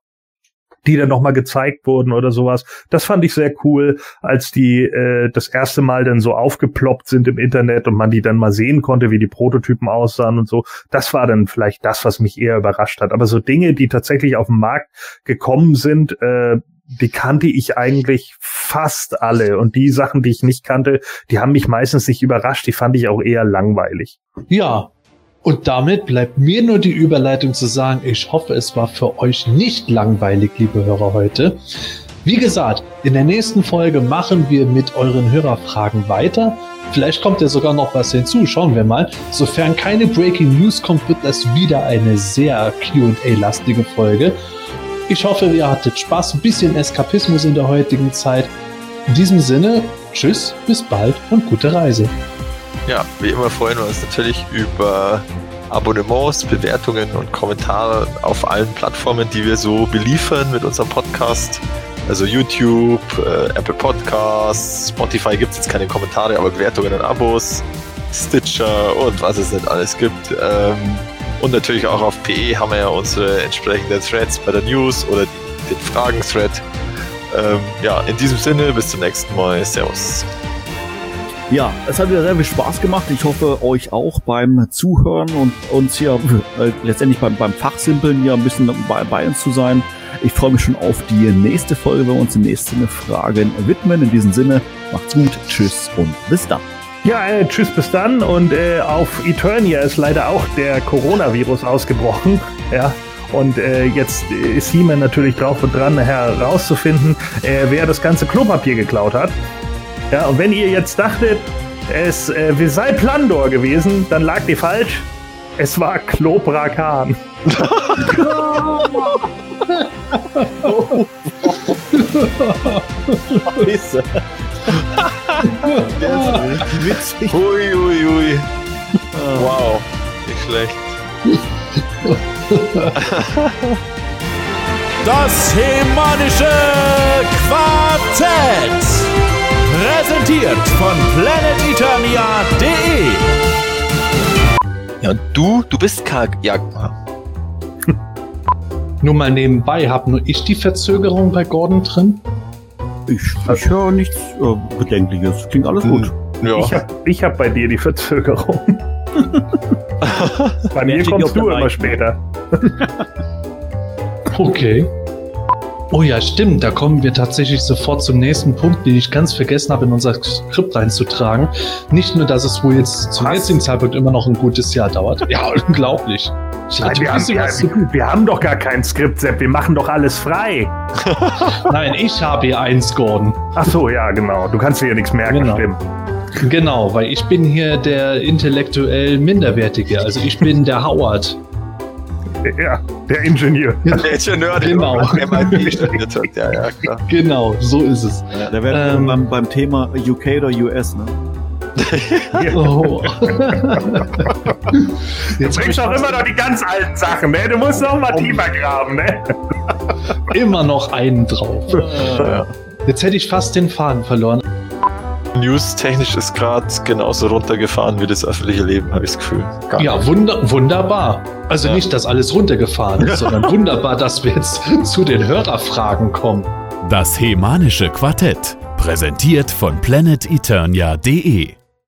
die dann nochmal gezeigt wurden oder sowas. Das fand ich sehr cool, als die äh, das erste Mal dann so aufgeploppt sind im Internet und man die dann mal sehen konnte, wie die Prototypen aussahen und so. Das war dann vielleicht das, was mich eher überrascht hat. Aber so Dinge, die tatsächlich auf den Markt gekommen sind, äh, die kannte ich eigentlich fast alle. Und die Sachen, die ich nicht kannte, die haben mich meistens nicht überrascht. Die fand ich auch eher langweilig. Ja. Und damit bleibt mir nur die Überleitung zu sagen, ich hoffe, es war für euch nicht langweilig, liebe Hörer, heute. Wie gesagt, in der nächsten Folge machen wir mit euren Hörerfragen weiter. Vielleicht kommt ja sogar noch was hinzu, schauen wir mal. Sofern keine Breaking News kommt, wird das wieder eine sehr QA-lastige Folge. Ich hoffe, ihr hattet Spaß, ein bisschen Eskapismus in der heutigen Zeit. In diesem Sinne, tschüss, bis bald und gute Reise. Ja, wie immer freuen wir uns natürlich über Abonnements, Bewertungen und Kommentare auf allen Plattformen, die wir so beliefern mit unserem Podcast. Also YouTube, äh, Apple Podcasts, Spotify gibt es jetzt keine Kommentare, aber Bewertungen und Abos, Stitcher und was es nicht alles gibt. Ähm, und natürlich auch auf PE haben wir ja unsere entsprechenden Threads bei der News oder den Fragen-Thread. Ähm, ja, in diesem Sinne, bis zum nächsten Mal. Servus. Ja, es hat wieder sehr viel Spaß gemacht. Ich hoffe, euch auch beim Zuhören und uns hier äh, letztendlich beim, beim Fachsimpeln hier ein bisschen bei, bei uns zu sein. Ich freue mich schon auf die nächste Folge, wenn wir uns den nächsten Fragen widmen. In diesem Sinne, macht's gut, tschüss und bis dann. Ja, äh, tschüss, bis dann. Und äh, auf Eternia ist leider auch der Coronavirus ausgebrochen. Ja. Und äh, jetzt ist He-Man natürlich drauf und dran, herauszufinden, äh, wer das ganze Klopapier geklaut hat. Ja, und wenn ihr jetzt dachtet, es äh, sei Plandor gewesen, dann lag ihr falsch. Es war Klobra Khan. *laughs* Scheiße. Witzig. Hui, hui, hui. Wow, nicht schlecht. Das Hemanische Quartett. Präsentiert von planeteternia.de. Ja, und du, du bist karg. Ja, *laughs* Nur mal nebenbei, hab nur ich die Verzögerung bei Gordon drin? Ich, ich höre nichts äh, Bedenkliches. Klingt alles gut. ja. Ich hab, ich hab bei dir die Verzögerung. *laughs* bei mir kommst du immer später. Okay. Oh ja, stimmt. Da kommen wir tatsächlich sofort zum nächsten Punkt, den ich ganz vergessen habe, in unser Skript reinzutragen. Nicht nur, dass es wohl jetzt zum Was? jetzigen Zeitpunkt immer noch ein gutes Jahr dauert. Ja, *laughs* unglaublich. Ich Nein, wir, haben, wir, wir haben doch gar kein Skript, Sepp. Wir machen doch alles frei. *laughs* Nein, ich habe hier eins, Gordon. Ach so, ja, genau. Du kannst ja nichts merken, Genau. stimmt. Genau, weil ich bin hier der intellektuell Minderwertige. Also ich bin der Howard. Ja, der Ingenieur. Der Ingenieur, der Genau. MIT studiert hat. Ja, ja, klar. Genau, so ist es. Ja, da wären wir Ähm. beim, beim Thema UK oder US, ne? Oh. *laughs* Du Jetzt hab bringst ich doch immer noch die ganz alten Sachen, ne? Du musst noch mal tiefer graben, ne? immer noch einen drauf. Jetzt hätte ich fast den Faden verloren. News-technisch ist gerade genauso runtergefahren wie das öffentliche Leben, habe ich das Gefühl. Gar. Ja, wunder wunderbar. Also Ja. nicht, dass alles runtergefahren ist, *laughs* sondern wunderbar, dass wir jetzt zu den Hörerfragen kommen. Das Hemanische Quartett. Präsentiert von planeteternia.de